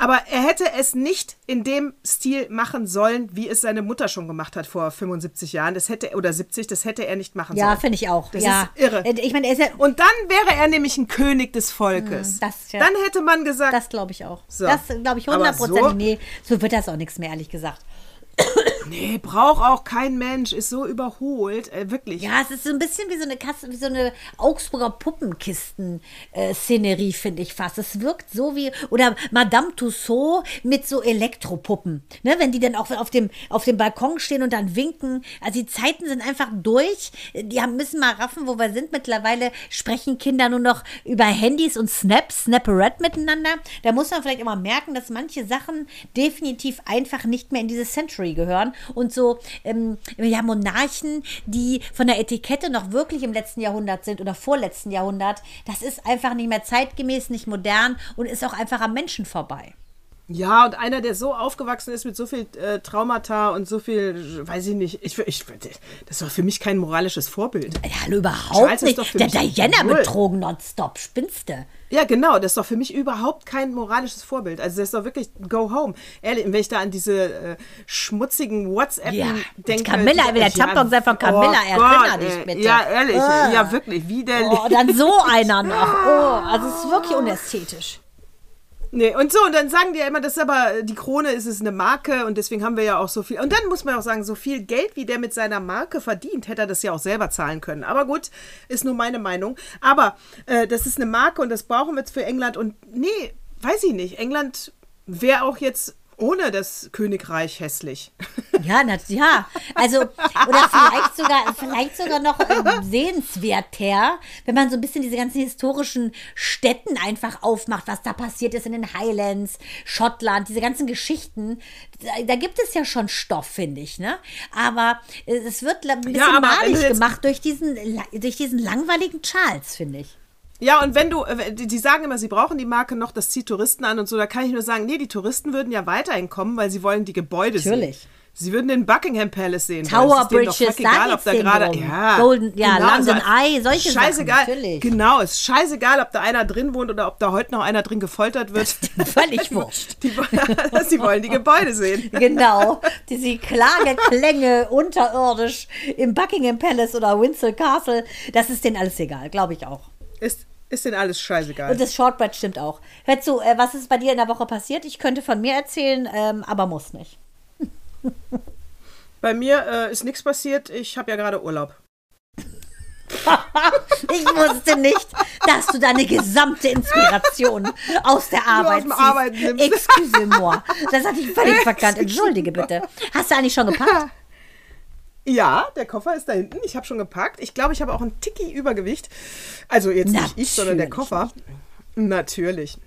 Speaker 1: Aber er hätte es nicht in dem Stil machen sollen, wie es seine Mutter schon gemacht hat vor 75 Jahren. Das hätte, oder 70, das hätte er nicht machen
Speaker 2: Ja,
Speaker 1: sollen.
Speaker 2: finde ich auch.
Speaker 1: Das
Speaker 2: ja.
Speaker 1: ist irre.
Speaker 2: Äh, Ich meine, er ist ja,
Speaker 1: Und dann wäre er nämlich ein König des Volkes.
Speaker 2: Mm, das- ja.
Speaker 1: Dann hätte man gesagt,
Speaker 2: das glaube ich auch.
Speaker 1: So.
Speaker 2: Das glaube ich
Speaker 1: Aber
Speaker 2: 100 Prozent.
Speaker 1: so?
Speaker 2: Nee, so wird das auch nichts mehr, ehrlich gesagt.
Speaker 1: Nee, braucht auch kein Mensch, ist so überholt. Äh, wirklich.
Speaker 2: Ja, es ist so ein bisschen wie so eine Kasse, wie so eine Augsburger Puppenkisten-Szenerie, finde ich fast. Es wirkt so wie, oder Madame Tussaud mit so Elektropuppen. Ne, wenn die dann auch auf dem, auf dem Balkon stehen und dann winken. Also die Zeiten sind einfach durch. Die haben, müssen mal raffen, wo wir sind. Mittlerweile sprechen Kinder nur noch über Handys und Snaps, Snapperette miteinander. Da muss man vielleicht immer merken, dass manche Sachen definitiv einfach nicht mehr in diese Century gehören. Und so, ähm, ja, Monarchen, die von der Etikette noch wirklich im letzten Jahrhundert sind oder vorletzten Jahrhundert, das ist einfach nicht mehr zeitgemäß, nicht modern und ist auch einfach am Menschen vorbei.
Speaker 1: Ja, und einer, der so aufgewachsen ist mit so viel äh, Traumata und so viel, weiß ich nicht, ich, ich, das ist doch für mich kein moralisches Vorbild.
Speaker 2: Ja, hallo, überhaupt nicht. Der Diana betrogen nonstop. Spinnste.
Speaker 1: Ja, genau, das ist doch für mich überhaupt kein moralisches Vorbild. Also das ist doch wirklich go home. Ehrlich, wenn ich da an diese äh, schmutzigen WhatsApp
Speaker 2: Ja,
Speaker 1: denke.
Speaker 2: Camilla,
Speaker 1: die-
Speaker 2: der Tampon sein von Camilla,
Speaker 1: oh
Speaker 2: erinner
Speaker 1: Gott,
Speaker 2: dich bitte.
Speaker 1: Ja, ehrlich,
Speaker 2: Ah.
Speaker 1: ja wirklich, widerlich.
Speaker 2: Oh, dann so einer noch. Oh, also es ist wirklich unästhetisch.
Speaker 1: Nee, und so, und dann sagen die ja immer, das ist aber, die Krone ist es eine Marke und deswegen haben wir ja auch so viel. Und dann muss man auch sagen, so viel Geld, wie der mit seiner Marke verdient, hätte er das ja auch selber zahlen können. Aber gut, ist nur meine Meinung. Aber äh, das ist eine Marke und das brauchen wir jetzt für England. Und nee, weiß ich nicht. England wäre auch jetzt ohne das Königreich hässlich.
Speaker 2: Ja, na, ja. Also, oder vielleicht sogar, vielleicht sogar noch ähm, sehenswerter, wenn man so ein bisschen diese ganzen historischen Städten einfach aufmacht, was da passiert ist in den Highlands, Schottland, diese ganzen Geschichten. Da, da gibt es ja schon Stoff, finde ich, ne? Aber äh, es wird ein bisschen
Speaker 1: Ja,
Speaker 2: malig gemacht durch diesen, durch diesen langweiligen Charles, finde ich.
Speaker 1: Ja, und wenn du, äh, die die sagen immer, sie brauchen die Marke noch, das zieht Touristen an und so, da kann ich nur sagen, nee, die Touristen würden ja weiterhin kommen, weil sie wollen die Gebäude
Speaker 2: Natürlich.
Speaker 1: sehen. Sie würden den Buckingham Palace sehen.
Speaker 2: Tower Bridges,
Speaker 1: egal, ob da gerade, ja,
Speaker 2: Golden- ja, London
Speaker 1: also,
Speaker 2: Eye, solche Sachen,
Speaker 1: scheißegal,
Speaker 2: natürlich.
Speaker 1: Genau, ist scheißegal, ob da einer drin wohnt oder ob da heute noch einer drin gefoltert wird.
Speaker 2: Völlig wurscht.
Speaker 1: Die, sie wollen die Gebäude sehen.
Speaker 2: Genau, diese Klageklänge unterirdisch im Buckingham Palace oder Windsor Castle, das ist denen alles egal, glaube ich auch.
Speaker 1: Ist, ist denen alles scheißegal.
Speaker 2: Und das Shortbread stimmt auch. Hör zu, äh, was ist bei dir in der Woche passiert? Ich könnte von mir erzählen, ähm, aber muss nicht.
Speaker 1: Bei mir äh, ist nichts passiert, ich habe ja gerade Urlaub.
Speaker 2: Ich wusste nicht, dass du deine gesamte Inspiration aus der Arbeit
Speaker 1: dem Arbeiten nimmst.
Speaker 2: Excuse-moi. Das hatte ich völlig verkannt. Entschuldige bitte. Hast du eigentlich schon gepackt?
Speaker 1: Ja, der Koffer ist da hinten. Ich habe schon gepackt. Ich glaube, ich habe auch ein Tiki Übergewicht. Also jetzt nicht ich, sondern der
Speaker 2: Natürlich
Speaker 1: Koffer. Natürlich.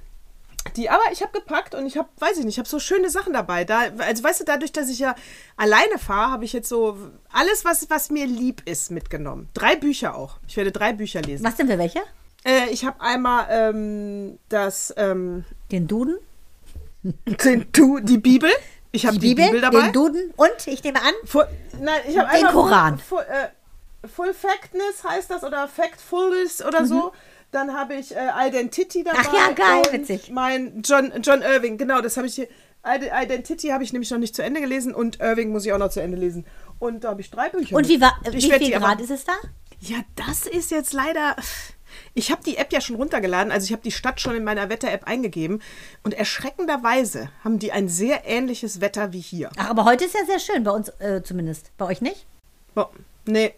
Speaker 1: Die, aber ich habe gepackt und ich habe, weiß ich nicht, ich habe so schöne Sachen dabei. Da, also weißt du, dadurch, dass ich ja alleine fahre, habe ich jetzt so alles, was, was mir lieb ist, mitgenommen. Drei Bücher auch. Ich werde drei Bücher lesen.
Speaker 2: Was denn für welche?
Speaker 1: Äh, ich habe einmal ähm, das, ähm,
Speaker 2: Den Duden?
Speaker 1: den, tu, die Bibel. Ich habe die, Bibel, dabei.
Speaker 2: Den Duden und, ich nehme an,
Speaker 1: Full, nein, ich habe
Speaker 2: Den Koran.
Speaker 1: Full, äh, full Factness heißt das oder Factfulness oder so. Dann habe ich äh, Identity dabei.
Speaker 2: Mhm. Ach ja, geil, witzig.
Speaker 1: Mein John, John Irving, genau, das habe ich hier. Ide- Identity habe ich nämlich noch nicht zu Ende gelesen und Irving muss ich auch noch zu Ende lesen. Und da habe ich drei Bücher.
Speaker 2: und wie, war, wie viel
Speaker 1: die aber-
Speaker 2: Grad ist es da?
Speaker 1: Ja, das ist jetzt leider. Ich habe die App ja schon runtergeladen, also ich habe die Stadt schon in meiner Wetter-App eingegeben und erschreckenderweise haben die ein sehr ähnliches Wetter wie hier.
Speaker 2: Ach, aber heute ist ja sehr schön, bei uns äh, zumindest. Bei euch nicht?
Speaker 1: Bo- Nee.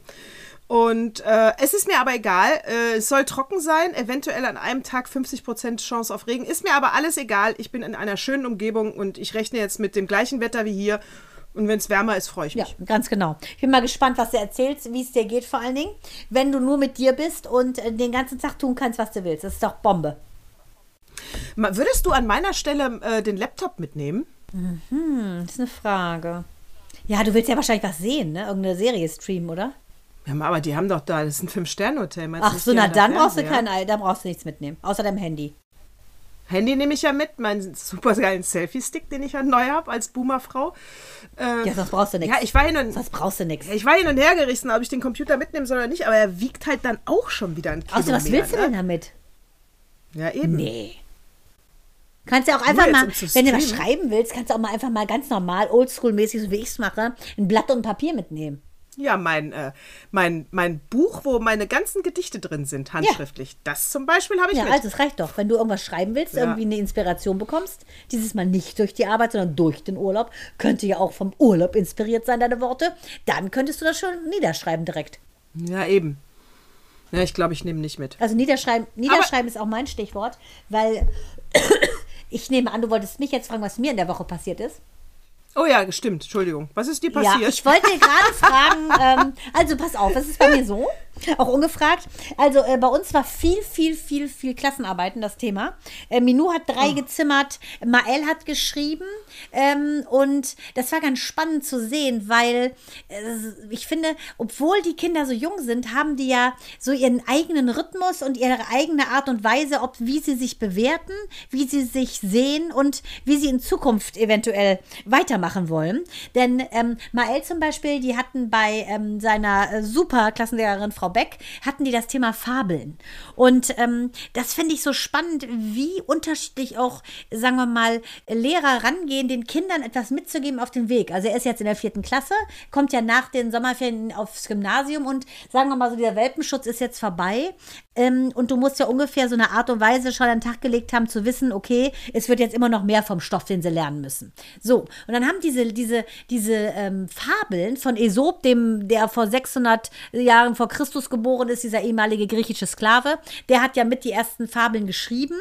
Speaker 1: Und äh, es ist mir aber egal. Äh, es soll trocken sein, eventuell an einem Tag 50% Chance auf Regen. Ist mir aber alles egal. Ich bin in einer schönen Umgebung und ich rechne jetzt mit dem gleichen Wetter wie hier. Und wenn es wärmer ist, freue ich
Speaker 2: Ja,
Speaker 1: mich.
Speaker 2: ganz genau. Ich bin mal gespannt, was du erzählst, wie es dir geht vor allen Dingen, wenn du nur mit dir bist und äh, den ganzen Tag tun kannst, was du willst. Das ist doch Bombe.
Speaker 1: Würdest du an meiner Stelle äh, den Laptop mitnehmen?
Speaker 2: Das ist eine Frage. Ja, du willst ja wahrscheinlich was sehen, ne? Irgendeine Serie streamen, oder?
Speaker 1: Ja, aber die haben doch da, das ist ein Fünf-Sterne-Hotel.
Speaker 2: Ach so, na dann brauchst du kein Ei, dann brauchst du nichts mitnehmen, außer deinem Handy.
Speaker 1: Handy nehme ich ja mit, meinen super geilen Selfie-Stick, den ich ja neu habe als Boomerfrau. Äh,
Speaker 2: Ja, sonst brauchst du nichts.
Speaker 1: ja, ich war hin und
Speaker 2: Sonst brauchst du nichts.
Speaker 1: Ich war hin und her gerissen, ob ich den Computer mitnehmen soll oder nicht, aber er wiegt halt dann auch schon wieder ein Kilo
Speaker 2: Außer was willst du
Speaker 1: ne?
Speaker 2: denn damit?
Speaker 1: Ja, eben.
Speaker 2: Nee. Kannst ja auch einfach mal, wenn du was schreiben willst, kannst du auch mal einfach mal ganz normal, oldschool-mäßig, so wie ich es mache, ein Blatt und Papier mitnehmen.
Speaker 1: Ja, mein, äh, mein, mein Buch, wo meine ganzen Gedichte drin sind, handschriftlich. Das zum Beispiel habe ich
Speaker 2: Ja,
Speaker 1: mit.
Speaker 2: also es reicht doch. Wenn du irgendwas schreiben willst,
Speaker 1: Ja.
Speaker 2: irgendwie eine Inspiration bekommst, dieses Mal nicht durch die Arbeit, sondern durch den Urlaub, könnte ja auch vom Urlaub inspiriert sein, deine Worte, dann könntest du das schon niederschreiben direkt.
Speaker 1: ja, eben. Ja, ich glaube, ich nehme nicht mit.
Speaker 2: Also niederschreiben, niederschreiben ist auch mein Stichwort, weil ich nehme an, du wolltest mich jetzt fragen, was mir in der Woche passiert ist.
Speaker 1: Oh ja, stimmt. Entschuldigung. Was ist dir passiert?
Speaker 2: Ja, ich wollte gerade fragen, ähm, also pass auf, es ist bei mir so, auch ungefragt. Also äh, bei uns war viel, viel, viel, viel Klassenarbeiten das Thema. Äh, Minou hat drei gezimmert, Mael hat geschrieben ähm, und das war ganz spannend zu sehen, weil äh, ich finde, obwohl die Kinder so jung sind, haben die ja so ihren eigenen Rhythmus und ihre eigene Art und Weise, ob wie sie sich bewerten, wie sie sich sehen und wie sie in Zukunft eventuell weitermachen wollen. Denn ähm, Mael zum Beispiel, die hatten bei ähm, seiner äh, super Klassenlehrerin Frau Beck, hatten die das Thema Fabeln. Und ähm, das finde ich so spannend, wie unterschiedlich auch, sagen wir mal, Lehrer rangehen, den Kindern etwas mitzugeben auf den Weg. Also er ist jetzt in der vierten Klasse, kommt ja nach den Sommerferien aufs Gymnasium und sagen wir mal so, dieser Welpenschutz ist jetzt vorbei. Ähm, und du musst ja ungefähr so eine Art und Weise schon an den Tag gelegt haben, zu wissen, okay, es wird jetzt immer noch mehr vom Stoff, den sie lernen müssen. So, und dann haben diese, diese, diese ähm, Fabeln von Aesop, dem, der vor 600 Jahren vor Christus geboren ist, dieser ehemalige griechische Sklave, der hat ja mit die ersten Fabeln geschrieben.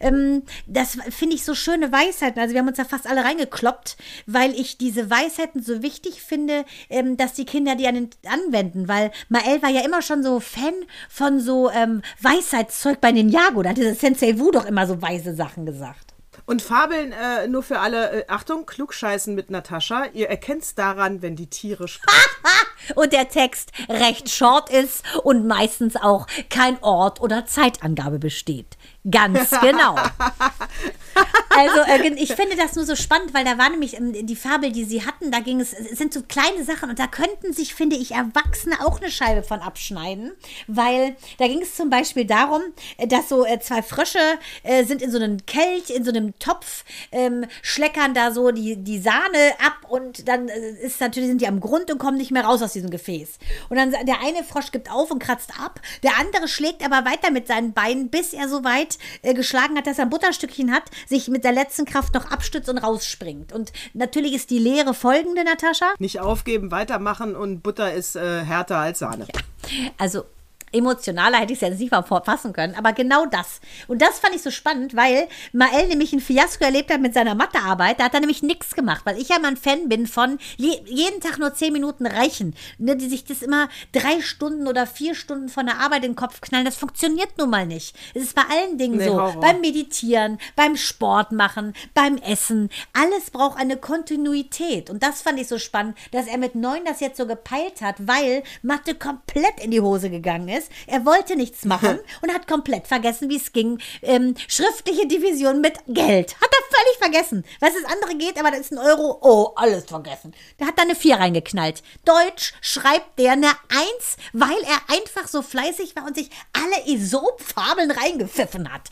Speaker 2: Ähm, das finde ich so schöne Weisheiten. Also wir haben uns da fast alle reingekloppt, weil ich diese Weisheiten so wichtig finde, ähm, dass die Kinder die an, anwenden, weil Mael war ja immer schon so Fan von so ähm, Weisheitszeug bei Ninjago. Da hat dieser Sensei Wu doch immer so weise Sachen gesagt.
Speaker 1: Und Fabeln äh, nur für alle, äh, Achtung, Klugscheißen mit Natascha. Ihr erkennt es daran, wenn die Tiere sprechen.
Speaker 2: und der Text recht short ist und meistens auch kein Ort oder Zeitangabe besteht. Ganz genau. Also äh, ich finde das nur so spannend, weil da war nämlich ähm, die Fabel, die sie hatten, da ging es, es sind so kleine Sachen und da könnten sich, finde ich, Erwachsene auch eine Scheibe von abschneiden, weil da ging es zum Beispiel darum, äh, dass so äh, zwei Frösche äh, sind in so einem Kelch, in so einem Topf, ähm, schleckern da so die, die Sahne ab und dann ist natürlich, sind die am Grund und kommen nicht mehr raus aus diesem Gefäß. Und dann der eine Frosch gibt auf und kratzt ab, der andere schlägt aber weiter mit seinen Beinen, bis er so weit äh, geschlagen hat, dass er ein Butterstückchen hat, sich mit der letzten Kraft noch abstützt und rausspringt. Und natürlich ist die Lehre folgende, Natascha.
Speaker 1: Nicht aufgeben, weitermachen und Butter ist äh, härter als Sahne. Ja.
Speaker 2: Also emotionaler hätte ich es jetzt nicht mal fassen können, aber genau das. Und das fand ich so spannend, weil Mael nämlich ein Fiasko erlebt hat mit seiner Mathearbeit. Da hat er nämlich nichts gemacht, weil ich ja mal ein Fan bin von je, jeden Tag nur zehn Minuten reichen. Ne, die sich das immer drei Stunden oder vier Stunden von der Arbeit in den Kopf knallen. Das funktioniert nun mal nicht. Es ist bei allen Dingen nee, so. Horror. Beim Meditieren, beim Sport machen, beim Essen. Alles braucht eine Kontinuität. Und das fand ich so spannend, dass er mit neun das jetzt so gepeilt hat, weil Mathe komplett in die Hose gegangen ist ist. Er wollte nichts machen und hat komplett vergessen, wie es ging. Ähm, schriftliche Division mit Geld. Hat er völlig vergessen. Was das andere geht, aber das ist ein Euro. Oh, alles vergessen. Der hat da eine 4 reingeknallt. Deutsch schreibt der eine 1, weil er einfach so fleißig war und sich alle Aesop-Fabeln reingepfiffen hat.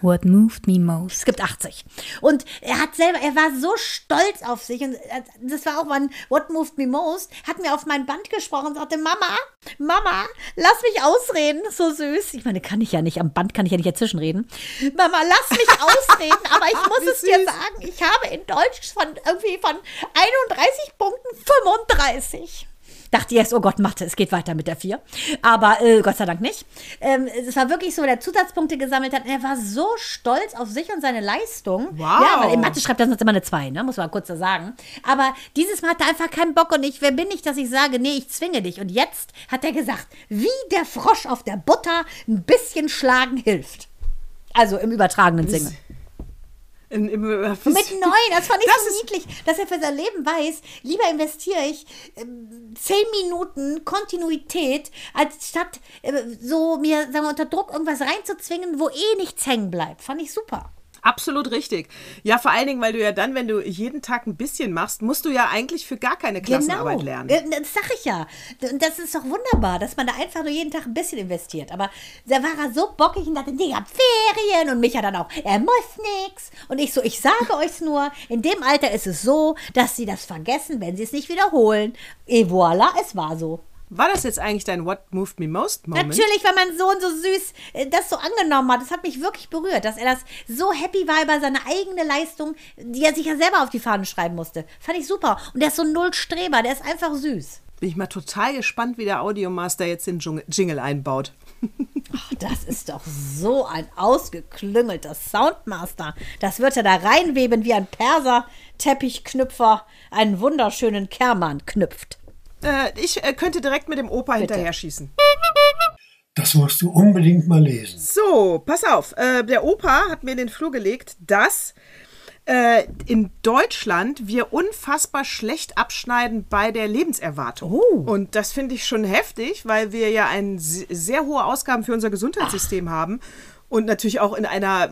Speaker 2: What moved me most? Es gibt 80. Und er hat selber, er war so stolz auf sich und das war auch mal What moved me most, hat mir auf mein Band gesprochen und sagte, Mama, Mama, lass mich ausreden. So süß. Ich meine, kann ich ja nicht, am Band kann ich ja nicht dazwischen reden. Mama, lass mich ausreden, aber ich muss es dir sagen, ich habe in Deutsch von irgendwie von 31 Punkten 35 dachte ich erst, oh Gott, Mathe, es geht weiter mit der 4. Aber äh, Gott sei Dank nicht. Ähm, es war wirklich so, der Zusatzpunkte gesammelt hat. Er war so stolz auf sich und seine Leistung.
Speaker 1: Wow.
Speaker 2: Ja, weil in Mathe schreibt er sonst immer eine 2, ne? muss man kurz so sagen. Aber dieses Mal hat er einfach keinen Bock. Und ich, wer bin ich, dass ich sage, nee, ich zwinge dich. Und jetzt hat er gesagt, wie der Frosch auf der Butter ein bisschen schlagen hilft. Also im übertragenen Sinne. In, im, äh, mit neun, das fand ich das so niedlich, dass er für sein Leben weiß, lieber investiere ich äh, zehn Minuten Kontinuität, als statt äh, so mir, sagen wir, unter Druck irgendwas reinzuzwingen, wo eh nichts hängen bleibt. Fand ich super.
Speaker 1: Absolut richtig. Ja, vor allen Dingen, weil du ja dann, wenn du jeden Tag ein bisschen machst, musst du ja eigentlich für gar keine genau. Klassenarbeit genau. lernen.
Speaker 2: Äh, das sag ich ja. Und das ist doch wunderbar, dass man da einfach nur jeden Tag ein bisschen investiert. Aber da war er so bockig und dachte, nee, ich hab Ferien. Und mich ja dann auch, er muss nichts. Und ich so, ich sage euch nur, in dem Alter ist es so, dass sie das vergessen, wenn sie es nicht wiederholen. Et voilà, es war so.
Speaker 1: War das jetzt eigentlich dein What Moved Me Most Moment?
Speaker 2: Natürlich, weil mein Sohn so süß äh, das so angenommen hat. Das hat mich wirklich berührt, dass er das so happy war über seine eigene Leistung, die er sich ja selber auf die Fahnen schreiben musste. Fand ich super. Und der ist so null Streber, der ist einfach süß.
Speaker 1: Bin ich mal total gespannt, wie der Audiomaster jetzt den Jingle einbaut.
Speaker 2: Ach, das ist doch so ein ausgeklüngelter Soundmaster. Das wird er da reinweben wie ein Perser Teppichknüpfer einen wunderschönen Kerman knüpft.
Speaker 1: Äh, ich äh, könnte direkt mit dem Opa Bitte. hinterher schießen.
Speaker 3: Das musst du unbedingt mal lesen.
Speaker 1: So, pass auf. Äh, der Opa hat mir in den Flur gelegt, dass äh, in Deutschland wir unfassbar schlecht abschneiden bei der Lebenserwartung. Oh. Und das finde ich schon heftig, weil wir ja ein sehr hohe Ausgaben für unser Gesundheitssystem Ach. haben und natürlich auch in einer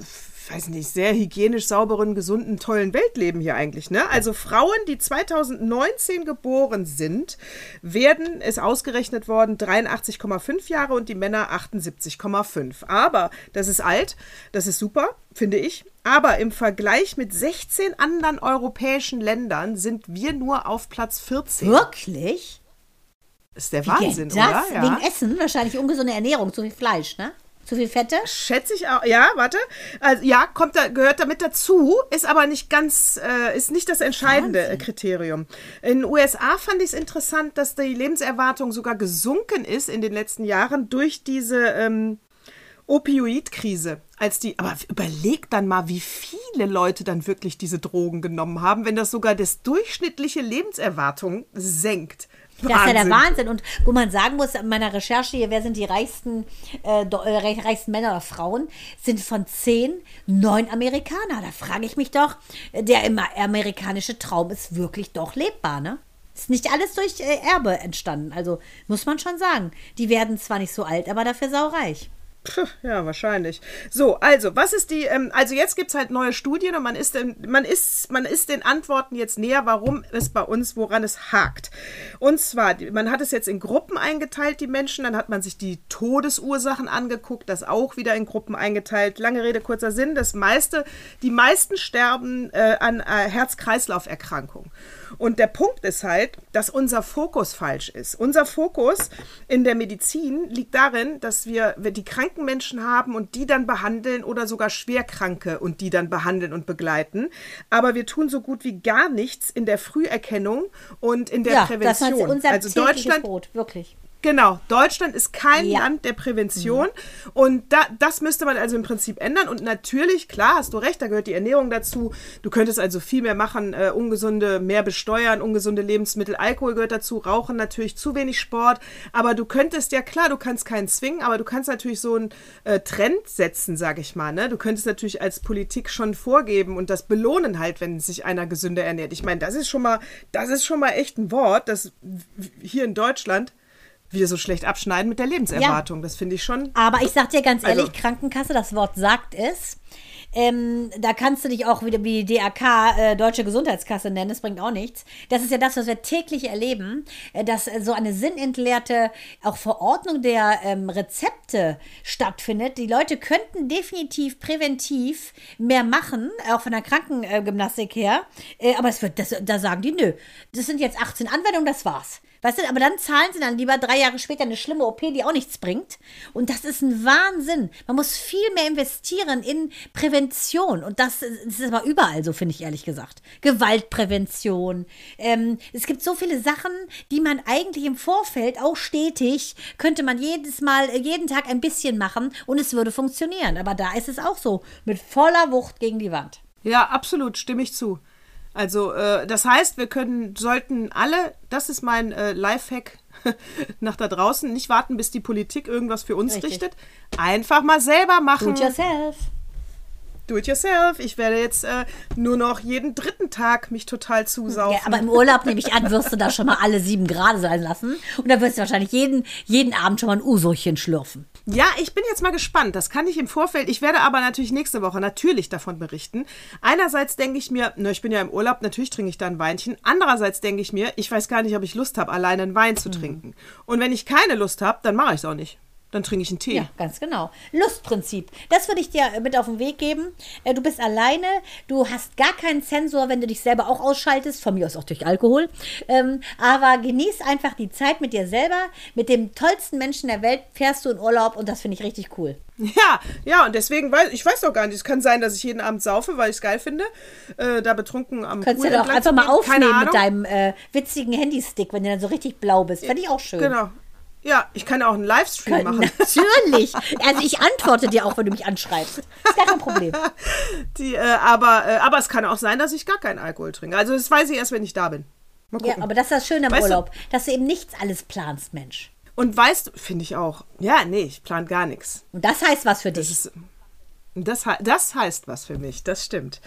Speaker 1: weiß nicht, sehr hygienisch sauberen, gesunden, tollen Welt leben hier eigentlich. Ne? Also Frauen, die 2019 geboren sind, werden, ist ausgerechnet worden, 83,5 Jahre und die Männer 78,5. Aber das ist alt, das ist super, finde ich. Aber im Vergleich mit 16 anderen europäischen Ländern sind wir nur auf Platz 14.
Speaker 2: Wirklich?
Speaker 1: Das ist der
Speaker 2: Wie geht
Speaker 1: Wahnsinn,
Speaker 2: das?
Speaker 1: oder? Ja.
Speaker 2: Wegen Essen, wahrscheinlich ungesunde Ernährung, zu viel Fleisch, ne? Zu viel Fette?
Speaker 1: Schätze ich auch. Ja, warte. Also ja, kommt da, gehört damit dazu, ist aber nicht ganz, äh, ist nicht das entscheidende
Speaker 2: Wahnsinn.
Speaker 1: Kriterium. In den USA fand ich es interessant, dass die Lebenserwartung sogar gesunken ist in den letzten Jahren durch diese ähm, Opioidkrise. Als die, aber überleg dann mal, wie viele Leute dann wirklich diese Drogen genommen haben, wenn das sogar das durchschnittliche Lebenserwartung senkt.
Speaker 2: Das ist ja der Wahnsinn. Und wo man sagen muss, in meiner Recherche hier, wer sind die reichsten, äh, äh, reich- reichsten Männer oder Frauen, sind von zehn neun Amerikaner. Da frage ich mich doch, äh, der immer amerikanische Traum ist wirklich doch lebbar, ne? Ist nicht alles durch äh, Erbe entstanden. Also muss man schon sagen. Die werden zwar nicht so alt, aber dafür saureich.
Speaker 1: Ja, wahrscheinlich. So, also, was ist die, ähm, also jetzt gibt es halt neue Studien und man ist, den, man, ist, man ist den Antworten jetzt näher, warum es bei uns, woran es hakt. Und zwar, man hat es jetzt in Gruppen eingeteilt, die Menschen, dann hat man sich die Todesursachen angeguckt, das auch wieder in Gruppen eingeteilt. Lange Rede, kurzer Sinn, das meiste, die meisten sterben äh, an äh, Herz-Kreislauf-Erkrankungen. Und der Punkt ist halt, dass unser Fokus falsch ist. Unser Fokus in der Medizin liegt darin, dass wir, wir die kranken Menschen haben und die dann behandeln oder sogar Schwerkranke und die dann behandeln und begleiten. Aber wir tun so gut wie gar nichts in der Früherkennung und in der
Speaker 2: ja, das
Speaker 1: Prävention.
Speaker 2: ist unser
Speaker 1: also Deutschland
Speaker 2: Brot, wirklich.
Speaker 1: Genau, Deutschland ist kein
Speaker 2: Ja.
Speaker 1: Land der Prävention und da, das müsste man also im Prinzip ändern und natürlich, klar, hast du recht, da gehört die Ernährung dazu. Du könntest also viel mehr machen, äh, ungesunde, mehr besteuern, ungesunde Lebensmittel, Alkohol gehört dazu, Rauchen natürlich, zu wenig Sport, aber du könntest ja, klar, du kannst keinen zwingen, aber du kannst natürlich so einen äh, Trend setzen, sag ich mal, ne? Du könntest natürlich als Politik schon vorgeben und das belohnen halt, wenn sich einer gesünder ernährt. Ich meine, das ist schon mal, das ist schon mal echt ein Wort, das hier in Deutschland wir so schlecht abschneiden mit der Lebenserwartung. Das finde ich schon.
Speaker 2: Aber ich sag dir ganz
Speaker 1: Also-
Speaker 2: ehrlich, Krankenkasse, das Wort sagt es. Ähm, da kannst du dich auch wieder wie DAK, äh, Deutsche Gesundheitskasse nennen, das bringt auch nichts. Das ist ja das, was wir täglich erleben, äh, dass äh, so eine sinnentleerte auch Verordnung der ähm, Rezepte stattfindet. Die Leute könnten definitiv präventiv mehr machen, auch von der Krankengymnastik her. Äh, aber es wird, das, da sagen die, nö, das sind jetzt 18 Anwendungen, das war's. Weißt du, aber dann zahlen sie dann lieber drei Jahre später eine schlimme OP, die auch nichts bringt. Und das ist ein Wahnsinn. Man muss viel mehr investieren in Prävention. Und das, ist- das ist aber überall so, finde ich ehrlich gesagt. Gewaltprävention. Ähm, es gibt so viele Sachen, die man eigentlich im Vorfeld auch stetig, könnte man jedes Mal, äh, jeden Tag ein bisschen machen und es würde funktionieren. Aber da ist es auch so. Mit voller Wucht gegen die Wand.
Speaker 1: Ja, absolut, stimme ich zu. Also, äh, das heißt, wir können, sollten alle, das ist mein äh, Lifehack nach da draußen, nicht warten, bis die Politik irgendwas für uns
Speaker 2: Richtig.
Speaker 1: richtet. Einfach mal selber
Speaker 2: Do
Speaker 1: machen.
Speaker 2: it yourself.
Speaker 1: Do it yourself. Ich werde jetzt äh, nur noch jeden dritten Tag mich total zusaufen.
Speaker 2: Ja, aber im Urlaub nehme ich an, wirst du da schon mal alle sieben Grad sein lassen. Und dann wirst du wahrscheinlich jeden, jeden Abend schon mal ein Usochen schlürfen.
Speaker 1: Ja, ich bin jetzt mal gespannt. Das kann ich im Vorfeld. Ich werde aber natürlich nächste Woche natürlich davon berichten. Einerseits denke ich mir, na, ich bin ja im Urlaub, natürlich trinke ich da ein Weinchen. Andererseits denke ich mir, ich weiß gar nicht, ob ich Lust habe, alleine einen Wein
Speaker 2: Mhm.
Speaker 1: zu trinken. Und wenn ich keine Lust habe, dann mache ich es auch nicht. Dann trinke ich einen Tee.
Speaker 2: Ja, ganz genau. Lustprinzip. Das würde ich dir mit auf den Weg geben. Äh, Du bist alleine, du hast gar keinen Sensor, wenn du dich selber auch ausschaltest, von mir aus auch durch Alkohol. Ähm, aber genieß einfach die Zeit mit dir selber. Mit dem tollsten Menschen der Welt fährst du in Urlaub und das finde ich richtig cool.
Speaker 1: Ja, ja, und deswegen weiß ich weiß doch gar nicht. Es kann sein, dass ich jeden Abend saufe, weil ich es geil finde. Äh, da betrunken am
Speaker 2: Könntest
Speaker 1: Pool
Speaker 2: du doch einfach mal aufnehmen mit deinem äh, witzigen Handystick, wenn du dann so richtig blau bist. Fände ich auch schön.
Speaker 1: Genau. Ja, ich kann auch einen Livestream machen.
Speaker 2: Natürlich. Also ich antworte dir auch, wenn du mich anschreibst. Ist gar kein Problem.
Speaker 1: Die, äh, aber, äh, aber es kann auch sein, dass ich gar keinen Alkohol trinke. Also das weiß ich erst, wenn ich da bin. Mal
Speaker 2: Ja,
Speaker 1: gucken.
Speaker 2: aber das ist das Schöne am
Speaker 1: Weißt du-
Speaker 2: Urlaub, dass du eben nichts alles planst, Mensch.
Speaker 1: Und weißt du, finde ich auch. Ja, nee, ich plan gar nichts.
Speaker 2: Und das heißt was für
Speaker 1: Das
Speaker 2: dich.
Speaker 1: ist. Das, das heißt was für mich, das stimmt.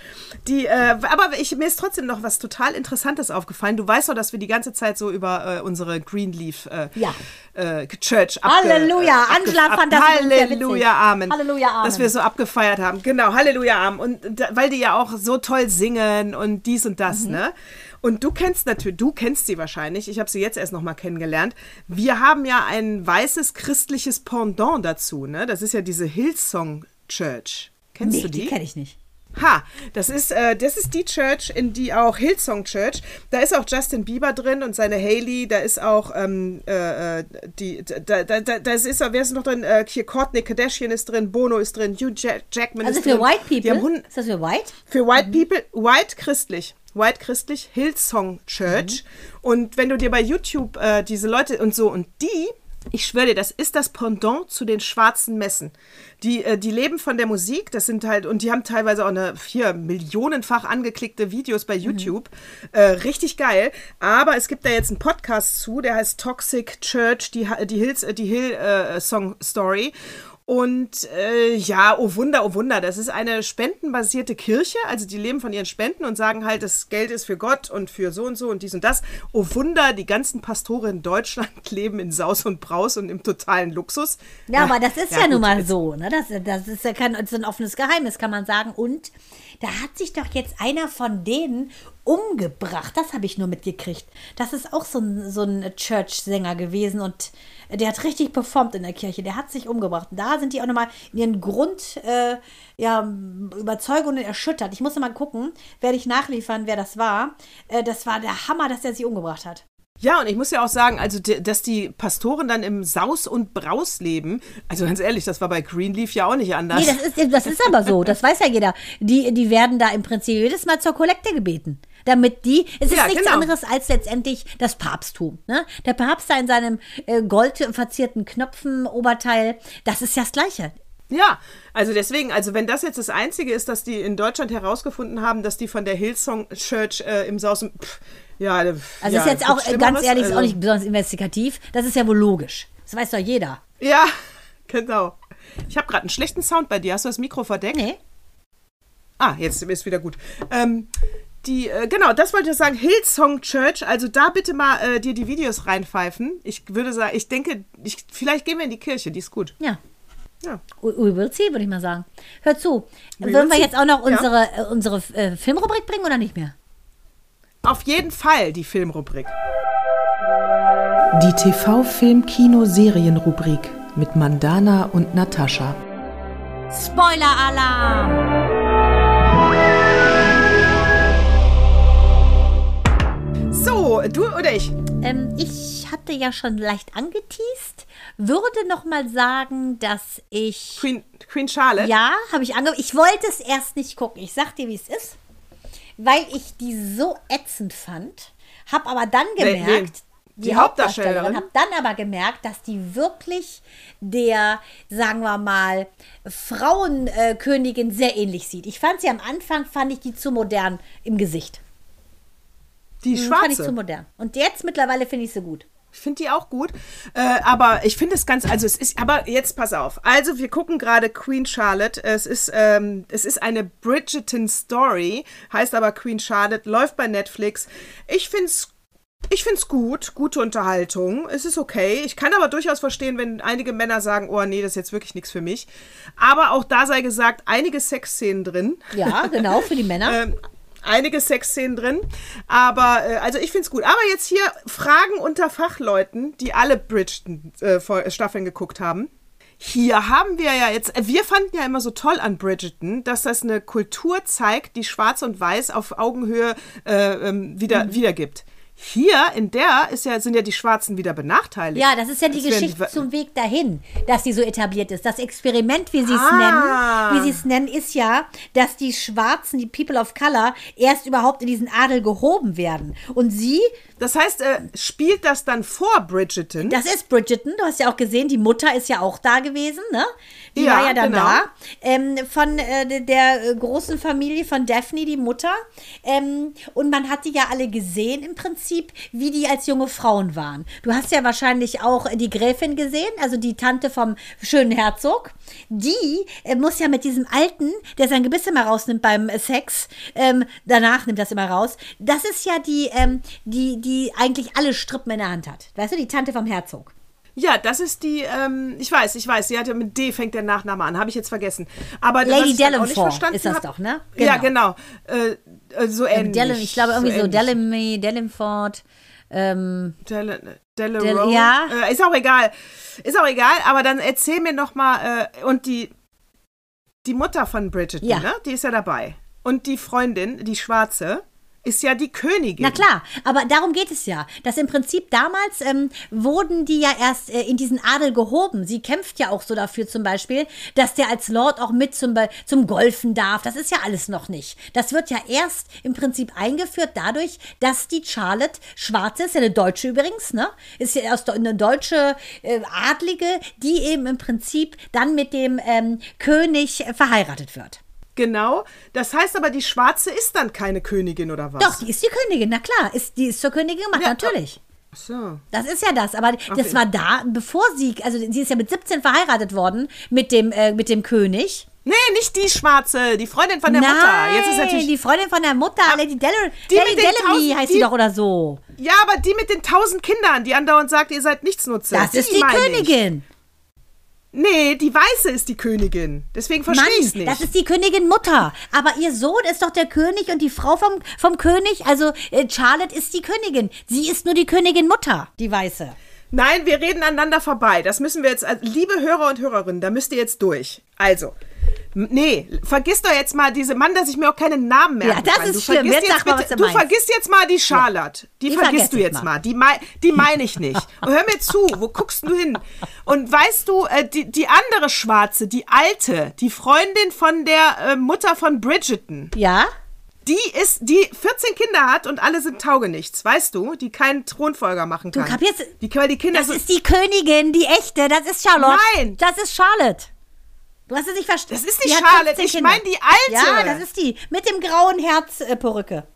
Speaker 1: Die, äh, aber ich, mir ist trotzdem noch was total Interessantes aufgefallen. Du weißt doch, dass wir die ganze Zeit so über äh, unsere Greenleaf äh,
Speaker 2: Ja.
Speaker 1: äh, Church abge,
Speaker 2: Halleluja,
Speaker 1: äh,
Speaker 2: Angela
Speaker 1: abge-
Speaker 2: fand das.
Speaker 1: Halleluja, Amen.
Speaker 2: Halleluja, Amen.
Speaker 1: Dass wir so abgefeiert haben. Genau, Halleluja, Amen. Und weil die ja auch so toll singen und dies und das,
Speaker 2: Mhm.
Speaker 1: ne? Und du kennst natürlich, du kennst sie wahrscheinlich, ich habe sie jetzt erst noch mal kennengelernt. Wir haben ja ein weißes christliches Pendant dazu, ne? Das ist ja diese Hillsong Church. Kennst
Speaker 2: Nee,
Speaker 1: du die?
Speaker 2: die kenne ich nicht.
Speaker 1: Ha, das ist, äh, das ist die Church, in die auch Hillsong Church, da ist auch Justin Bieber drin und seine Haley, da ist auch ähm, äh, äh die, da, da, da, das ist, wer ist noch drin? Äh, hier Courtney Kardashian ist drin, Bono ist drin, Hugh Jack Jackman
Speaker 2: Also
Speaker 1: ist
Speaker 2: für
Speaker 1: drin.
Speaker 2: White
Speaker 1: Die
Speaker 2: People?
Speaker 1: haben Hund-
Speaker 2: Ist das für White?
Speaker 1: für White People, White christlich. White christlich, Hillsong Church. Und wenn du dir bei YouTube äh, diese Leute und so, und die, ich schwöre dir, das ist das Pendant zu den schwarzen Messen. Die, äh, die leben von der Musik, das sind halt, und die haben teilweise auch eine hier millionenfach angeklickte Videos bei YouTube. Äh, richtig geil. Aber es gibt da jetzt einen Podcast zu, der heißt Toxic Church, die, die, Hills, äh, die Hill äh, Song Story. Und äh, ja, oh Wunder, oh Wunder, das ist eine spendenbasierte Kirche. Also die leben von ihren Spenden und sagen halt, das Geld ist für Gott und für so und so und dies und das. Oh Wunder, die ganzen Pastoren in Deutschland leben in Saus und Braus und im totalen Luxus.
Speaker 2: Ja, aber das ist ja,
Speaker 1: gut,
Speaker 2: nun mal so. Ne? Das, das ist ja kein, ist ein offenes Geheimnis, kann man sagen. Und da hat sich doch jetzt einer von denen umgebracht. Das habe ich nur mitgekriegt. Das ist auch so ein, so ein Church-Sänger gewesen und der hat richtig performt in der Kirche. Der hat sich umgebracht. Und da sind die auch nochmal in ihren Grund, äh, ja, Überzeugungen erschüttert. Ich muss mal gucken, werde ich nachliefern, wer das war. Äh, das war der Hammer, dass er sich umgebracht hat.
Speaker 1: Ja, und ich muss ja auch sagen, also dass die Pastoren dann im Saus und Braus leben, also ganz ehrlich, das war bei Greenleaf ja auch nicht anders.
Speaker 2: Nee, das ist, das ist aber so. Das weiß ja jeder. Die, die werden da im Prinzip jedes Mal zur Kollekte gebeten. Damit die, es ist
Speaker 1: Ja,
Speaker 2: nichts
Speaker 1: genau.
Speaker 2: anderes als letztendlich das Papsttum. Ne? Der Papst da in seinem äh, goldverzierten Knöpfen-Oberteil, das ist ja das Gleiche.
Speaker 1: Ja, also deswegen, also wenn das jetzt das Einzige ist, dass die in Deutschland herausgefunden haben, dass die von der Hillsong Church äh, im Saus und pff, ja, äh,
Speaker 2: Also
Speaker 1: ja,
Speaker 2: ist jetzt auch, ganz ehrlich, ist auch
Speaker 1: Also-
Speaker 2: nicht besonders investigativ. Das ist ja wohl logisch. Das weiß doch jeder.
Speaker 1: Ja, genau. Ich habe gerade einen schlechten Sound bei dir. Hast du das Mikro verdeckt?
Speaker 2: Nee?
Speaker 1: Ah, jetzt ist wieder gut. Ähm, die, äh, genau, das wollte ich sagen. Hillsong Church, also da bitte mal äh, dir die Videos reinpfeifen. Ich würde sagen, ich denke, ich, vielleicht gehen wir in die Kirche, die ist gut.
Speaker 2: Ja.
Speaker 1: Ja.
Speaker 2: We will see, würde ich mal sagen. Hör zu.
Speaker 1: We
Speaker 2: Wollen wir
Speaker 1: see.
Speaker 2: jetzt auch noch
Speaker 1: Ja.
Speaker 2: unsere, äh, unsere äh, Filmrubrik bringen oder nicht mehr?
Speaker 1: Auf jeden Fall die Filmrubrik.
Speaker 4: Die TV-Film-Kino-Serien-Rubrik mit Mandana und Natascha.
Speaker 2: Spoiler-Alarm!
Speaker 1: So, du oder ich?
Speaker 2: Ähm, ich hatte ja schon leicht angeteased, würde noch mal sagen, dass ich
Speaker 1: Queen, Queen Charlotte?
Speaker 2: ja, habe ich ange ich wollte es erst nicht gucken. Ich sag dir, wie es ist, weil ich die so ätzend fand, habe aber dann gemerkt,
Speaker 1: wen? Die Hauptdarstellerin?
Speaker 2: habe dann aber gemerkt, dass die wirklich der, sagen wir mal, Frauenkönigin sehr ähnlich sieht. Ich fand sie am Anfang, fand ich die zu modern im Gesicht.
Speaker 1: Die
Speaker 2: Hm, Fand ich zu
Speaker 1: schwarze.
Speaker 2: modern. Und jetzt mittlerweile finde ich sie gut.
Speaker 1: Ich finde die auch gut. Äh, aber ich finde es ganz, also es ist, aber jetzt pass auf. Also wir gucken gerade Queen Charlotte. Es ist, ähm, es ist eine Bridgerton Story, heißt aber Queen Charlotte, läuft bei Netflix. Ich finde es ich find's gut, gute Unterhaltung. Es ist okay. Ich kann aber durchaus verstehen, wenn einige Männer sagen, oh nee, das ist jetzt wirklich nichts für mich. Aber auch da sei gesagt, einige Sexszenen drin.
Speaker 2: Ja, genau, für die Männer.
Speaker 1: Ähm, einige Sexszenen drin. Aber, äh, also ich finde es gut. Aber jetzt hier Fragen unter Fachleuten, die alle Bridgerton-Staffeln geguckt haben. Hier haben wir ja jetzt, äh, wir fanden ja immer so toll an Bridgerton, dass das eine Kultur zeigt, die Schwarz und Weiß auf Augenhöhe äh, ähm, wieder,
Speaker 2: Mhm.
Speaker 1: wiedergibt. Hier in der ist ja, sind ja die Schwarzen wieder benachteiligt.
Speaker 2: Ja, das ist ja die
Speaker 1: Das
Speaker 2: Geschichte
Speaker 1: die-
Speaker 2: zum Weg dahin, dass sie so etabliert ist. Das Experiment, wie sie es
Speaker 1: Ah.
Speaker 2: nennen, wie sie es nennen, ist ja, dass die Schwarzen, die People of Color, erst überhaupt in diesen Adel gehoben werden. Und sie,
Speaker 1: Das heißt, äh, spielt das dann vor Bridgerton?
Speaker 2: das ist Bridgerton, du hast ja auch gesehen, die Mutter ist ja auch da gewesen, ne? Die
Speaker 1: Ja,
Speaker 2: war ja dann
Speaker 1: genau.
Speaker 2: da. Ähm, von äh, de- der äh, großen Familie von Daphne, die Mutter. Ähm, und man hat die ja alle gesehen im Prinzip, wie die als junge Frauen waren. Du hast ja wahrscheinlich auch die Gräfin gesehen, also die Tante vom schönen Herzog. Die äh, muss ja mit diesem Alten, der sein Gebiss immer rausnimmt beim Sex, ähm, danach nimmt das immer raus. Das ist ja die, ähm, die, die eigentlich alle Strippen in der Hand hat. Weißt du, die Tante vom Herzog.
Speaker 1: Ja, das ist die, ähm, ich weiß, ich weiß, sie hatte mit D fängt der Nachname an, habe ich jetzt vergessen. Aber
Speaker 2: Lady
Speaker 1: verstanden
Speaker 2: ist das
Speaker 1: hab-
Speaker 2: doch, ne?
Speaker 1: Ja, genau. Äh, äh, so ähnlich.
Speaker 2: Dellen, ich glaube irgendwie so,
Speaker 1: ähnlich.
Speaker 2: Delamy, Dellenford. Ähm,
Speaker 1: Delle
Speaker 2: Del-
Speaker 1: Rowe.
Speaker 2: ja.
Speaker 1: Äh, ist auch egal. Ist auch egal, aber dann erzähl mir noch mal, äh, und die, die Mutter von Bridget,
Speaker 2: Ja.
Speaker 1: ne? Die ist ja dabei. Und die Freundin, die Schwarze, ist ja die Königin.
Speaker 2: Na klar, aber darum geht es ja. Dass im Prinzip damals ähm, wurden die ja erst äh, in diesen Adel gehoben. Sie kämpft ja auch so dafür zum Beispiel, dass der als Lord auch mit zum, zum Golfen darf. Das ist ja alles noch nicht. Das wird ja erst im Prinzip eingeführt dadurch, dass die Charlotte schwarz ist, ja eine Deutsche übrigens, ne? Ist ja erst eine deutsche äh, Adlige, die eben im Prinzip dann mit dem ähm, König verheiratet wird.
Speaker 1: Genau. Das heißt aber, die Schwarze ist dann keine Königin oder was?
Speaker 2: Doch, die ist die Königin, na klar, ist, die ist zur Königin gemacht,
Speaker 1: Ja,
Speaker 2: natürlich.
Speaker 1: Ach so.
Speaker 2: Das ist ja das, aber das
Speaker 1: Okay.
Speaker 2: war da, bevor sie, also sie ist ja mit 17 verheiratet worden mit dem, äh, mit dem König.
Speaker 1: Nee, nicht die Schwarze, die Freundin von der
Speaker 2: Nein,
Speaker 1: Mutter. Jetzt ist natürlich.
Speaker 2: die Freundin von der Mutter, Lady, Del
Speaker 1: die
Speaker 2: Lady
Speaker 1: tausend-
Speaker 2: heißt
Speaker 1: die-
Speaker 2: sie doch oder so.
Speaker 1: ja, aber die mit den tausend Kindern, die andauernd sagt, ihr seid Nichtsnutze.
Speaker 2: Das ist die
Speaker 1: meine ich. Nee, die Weiße ist die Königin. Deswegen verstehe ich es nicht.
Speaker 2: das ist die Königin Mutter. Aber ihr Sohn ist doch der König und die Frau vom, vom König, also äh, Charlotte ist die Königin. Sie ist nur die Königin Mutter, die Weiße.
Speaker 1: Nein, wir reden aneinander vorbei. Das müssen wir jetzt, liebe Hörer und Hörerinnen, da müsst ihr jetzt durch. Also, nee, vergiss doch jetzt mal diese Mann, dass ich mir auch keinen Namen merken
Speaker 2: Ja, das
Speaker 1: kann.
Speaker 2: ist
Speaker 1: du
Speaker 2: schlimm. Jetzt
Speaker 1: jetzt
Speaker 2: mal,
Speaker 1: bitte,
Speaker 2: du
Speaker 1: du vergisst jetzt mal die Charlotte. Die,
Speaker 2: Die
Speaker 1: vergisst du jetzt
Speaker 2: mal.
Speaker 1: mal. Die, mei die meine ich nicht. Und hör mir zu, wo guckst du hin? Und weißt du, äh, die, die andere Schwarze, die alte, die Freundin von der äh, Mutter von Bridgerton,
Speaker 2: Ja?
Speaker 1: die ist, die 14 Kinder hat und alle sind taugenichts, weißt du, die keinen Thronfolger machen
Speaker 2: Du
Speaker 1: kann.
Speaker 2: kapierst-
Speaker 1: Die, weil die Kinder
Speaker 2: Das
Speaker 1: so,
Speaker 2: ist die Königin, die echte. Das ist Charlotte.
Speaker 1: Nein.
Speaker 2: Das ist Charlotte. Du hast es nicht verstanden.
Speaker 1: Das ist nicht Charlotte, ich mein die alte.
Speaker 2: Ja, das ist die. Mit dem grauen Herz-Perücke.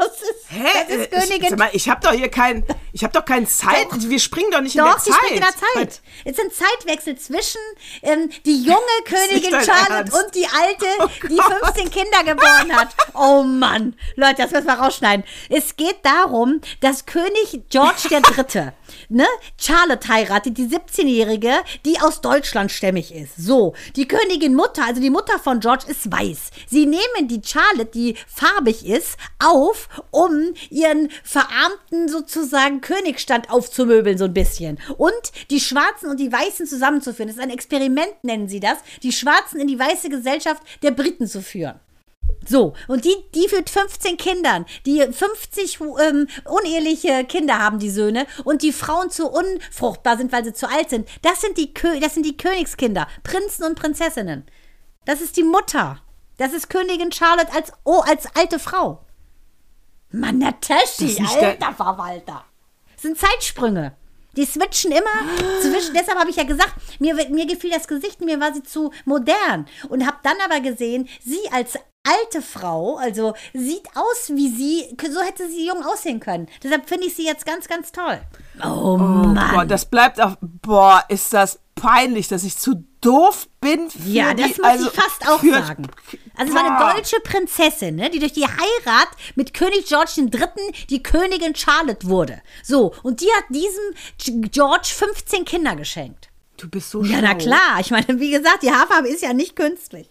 Speaker 2: Das ist,
Speaker 1: Hä?
Speaker 2: das ist
Speaker 1: Äh, Ich,
Speaker 2: Königin.
Speaker 1: sag mal, ich habe doch hier kein, ich habe doch keine Zeit. Wir springen doch nicht in
Speaker 2: Doch,
Speaker 1: der
Speaker 2: sie
Speaker 1: Zeit.
Speaker 2: springt in der Zeit. Es sind Zeitwechsel zwischen ähm, die junge Königin Charlotte
Speaker 1: Ernst. Oh
Speaker 2: und die alte, die
Speaker 1: Gott.
Speaker 2: 15 Kinder geboren hat. Oh Mann. Leute, das müssen wir rausschneiden. Es geht darum, dass König George III. Ne, Charlotte heiratet, die 17-Jährige, die aus Deutschland stämmig ist. So, die Königin Mutter, also die Mutter von George, ist weiß. Sie nehmen die Charlotte, die farbig ist, auf, um ihren verarmten sozusagen Königsstand aufzumöbeln, so ein bisschen. Und die Schwarzen und die Weißen zusammenzuführen. Das ist ein Experiment, nennen sie das, die Schwarzen in die weiße Gesellschaft der Briten zu führen. So, und die, die mit 15 Kindern, die 50 ähm, uneheliche Kinder haben, die Söhne, und die Frauen zu unfruchtbar sind, weil sie zu alt sind, das sind die, Kö das sind die Königskinder, Prinzen und Prinzessinnen. Das ist die Mutter. Das ist Königin Charlotte als, oh, als alte Frau. Mann,
Speaker 1: der-
Speaker 2: alter Verwalter. Das sind Zeitsprünge. Die switchen immer zwischen. Deshalb habe ich ja gesagt, mir, mir gefiel das Gesicht, mir war sie zu modern. Und habe dann aber gesehen, sie als alte Frau, also sieht aus wie sie, so hätte sie jung aussehen können. Deshalb finde ich sie jetzt ganz, ganz toll. Oh, Mann.
Speaker 1: Boah, das bleibt auch. Boah, ist das peinlich, dass ich zu doof bin. Für
Speaker 2: Ja, das
Speaker 1: die,
Speaker 2: muss
Speaker 1: also
Speaker 2: ich fast auch
Speaker 1: für-
Speaker 2: sagen. Also es war eine deutsche Prinzessin, ne, die durch die Heirat mit König George III. die Königin Charlotte wurde. So, und die hat diesem George 15 Kinder geschenkt.
Speaker 1: Du bist so
Speaker 2: Ja, na
Speaker 1: schlau.
Speaker 2: klar. Ich meine, wie gesagt, die Haarfarbe ist ja nicht künstlich.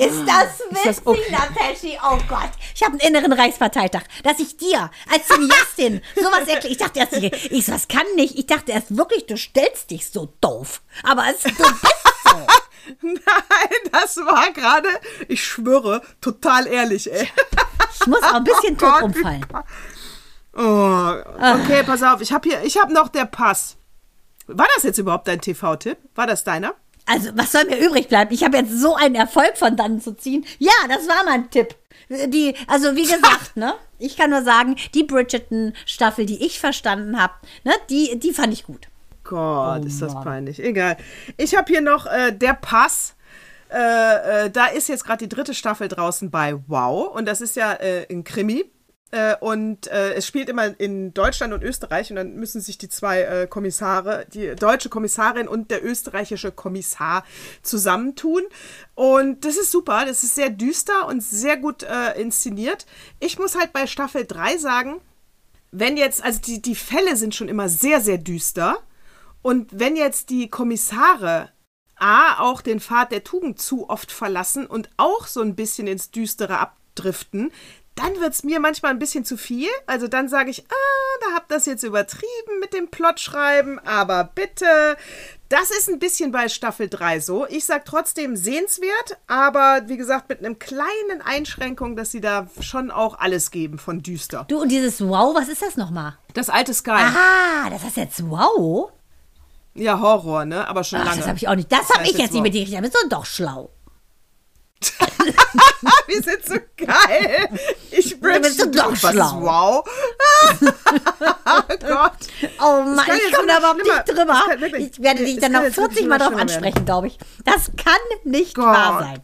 Speaker 2: Ist das witzig,
Speaker 1: das okay?
Speaker 2: Nataschi? Oh Gott. Ich habe einen inneren Reichsparteitag, dass ich dir als Cineastin sowas erkläre. Ich dachte erst, ich, ich das kann nicht. Ich dachte erst wirklich, du stellst dich so doof. Aber es, du bist so.
Speaker 1: Nein, das war gerade, ich schwöre, total ehrlich, ey.
Speaker 2: Ich muss auch ein bisschen tot
Speaker 1: Gott,
Speaker 2: umfallen.
Speaker 1: Oh, okay, pass auf, ich habe hier, ich habe noch der Pass. War das jetzt überhaupt dein TV-Tipp? War das deiner?
Speaker 2: Also, was soll mir übrig bleiben? Ich habe jetzt so einen Erfolg von dann zu ziehen. Ja, das war mein Tipp. Die, also wie gesagt, ne? Ich kann nur sagen, die Bridgerton-Staffel, die ich verstanden habe, ne, die, die fand ich gut.
Speaker 1: Gott, ist das peinlich. Egal. Ich habe hier noch äh, der Pass. Äh, äh, da ist jetzt gerade die dritte Staffel draußen bei Wow. Und das ist ja äh, ein Krimi. Äh, und äh, es spielt immer in Deutschland und Österreich. Und dann müssen sich die zwei äh, Kommissare, die deutsche Kommissarin und der österreichische Kommissar zusammentun. Und das ist super. Das ist sehr düster und sehr gut äh, inszeniert. Ich muss halt bei Staffel 3 sagen, wenn jetzt, also die, die Fälle sind schon immer sehr, sehr düster. Und wenn jetzt die Kommissare A auch den Pfad der Tugend zu oft verlassen und auch so ein bisschen ins Düstere abdriften, dann wird es mir manchmal ein bisschen zu viel. Also dann sage ich, ah, da habt das jetzt übertrieben mit dem Plotschreiben, aber bitte. Das ist ein bisschen bei Staffel 3 so. Ich sag trotzdem sehenswert, aber wie gesagt, mit einem kleinen Einschränkung, dass sie da schon auch alles geben von düster.
Speaker 2: Du, und dieses Wow, was ist das nochmal?
Speaker 1: Das alte Sky.
Speaker 2: Ah, das heißt jetzt Wow?
Speaker 1: Ja, Horror, ne? Aber schon
Speaker 2: Ach,
Speaker 1: lange.
Speaker 2: das habe ich auch nicht. Das habe
Speaker 1: heißt
Speaker 2: ich jetzt nicht
Speaker 1: Wow.
Speaker 2: mit dir richtig. bist du doch schlau.
Speaker 1: Wir sind so geil. Ich bridge
Speaker 2: bist du doch
Speaker 1: was
Speaker 2: schlau.
Speaker 1: wow. oh Gott.
Speaker 2: Oh Mann, ich komme da überhaupt nicht drüber.
Speaker 1: Wirklich-
Speaker 2: Ich werde dich dann noch
Speaker 1: jetzt wirklich
Speaker 2: 40 Mal drauf ansprechen, glaube ich. Das kann nicht
Speaker 1: Gott.
Speaker 2: wahr sein.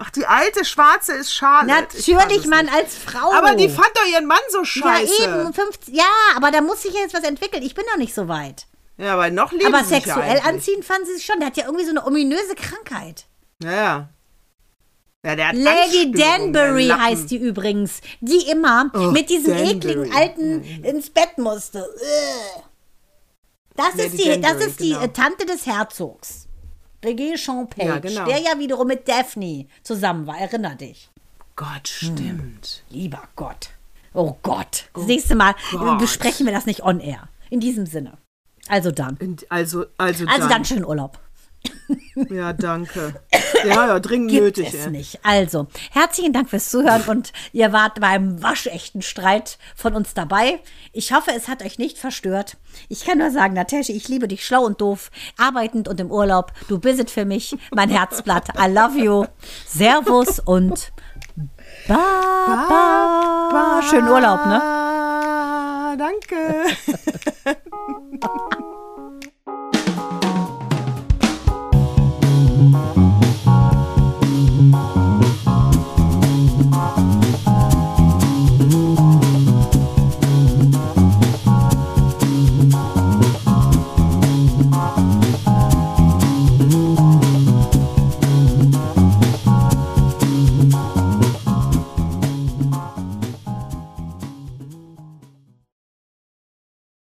Speaker 1: Ach, die alte Schwarze ist Charlotte. Weiß
Speaker 2: Natürlich, Mann, als Frau.
Speaker 1: Aber die fand doch ihren Mann so
Speaker 2: Ja,
Speaker 1: scheiße.
Speaker 2: eben. 50, ja, aber da muss sich ja jetzt was entwickeln. Ich bin noch nicht so weit.
Speaker 1: Ja, aber noch leben
Speaker 2: Aber
Speaker 1: ja
Speaker 2: sexuell anziehen fanden sie sich schon. Der hat ja irgendwie so eine ominöse Krankheit.
Speaker 1: Ja, ja. Ja,
Speaker 2: Lady Danbury heißt die übrigens. Die immer
Speaker 1: Oh,
Speaker 2: mit diesem
Speaker 1: Danbury.
Speaker 2: ekligen Alten ins Bett musste. Das
Speaker 1: Lady
Speaker 2: ist die, das
Speaker 1: Danbury,
Speaker 2: ist die
Speaker 1: genau.
Speaker 2: äh, Tante des Herzogs. Regé Champagne,
Speaker 1: Ja, genau.
Speaker 2: der ja wiederum mit Daphne zusammen war. Erinner dich.
Speaker 1: Gott, stimmt.
Speaker 2: Lieber Gott. Oh Gott. Das nächste Mal
Speaker 1: Gott.
Speaker 2: besprechen wir das nicht on air. In diesem Sinne. Also dann.
Speaker 1: Also, also,
Speaker 2: Also
Speaker 1: dann.
Speaker 2: dann schönen Urlaub.
Speaker 1: Ja, danke. Ja, ja, dringend
Speaker 2: Gibt
Speaker 1: nötig.
Speaker 2: es
Speaker 1: ey.
Speaker 2: nicht. Also, herzlichen Dank fürs Zuhören und ihr wart beim waschechten Streit von uns dabei. Ich hoffe, es hat euch nicht verstört. Ich kann nur sagen, Natascha, ich liebe dich schlau und doof, arbeitend und im Urlaub. Du bist für mich mein Herzblatt. I love you. Servus und Baba. Schönen Urlaub, ne?
Speaker 1: Danke.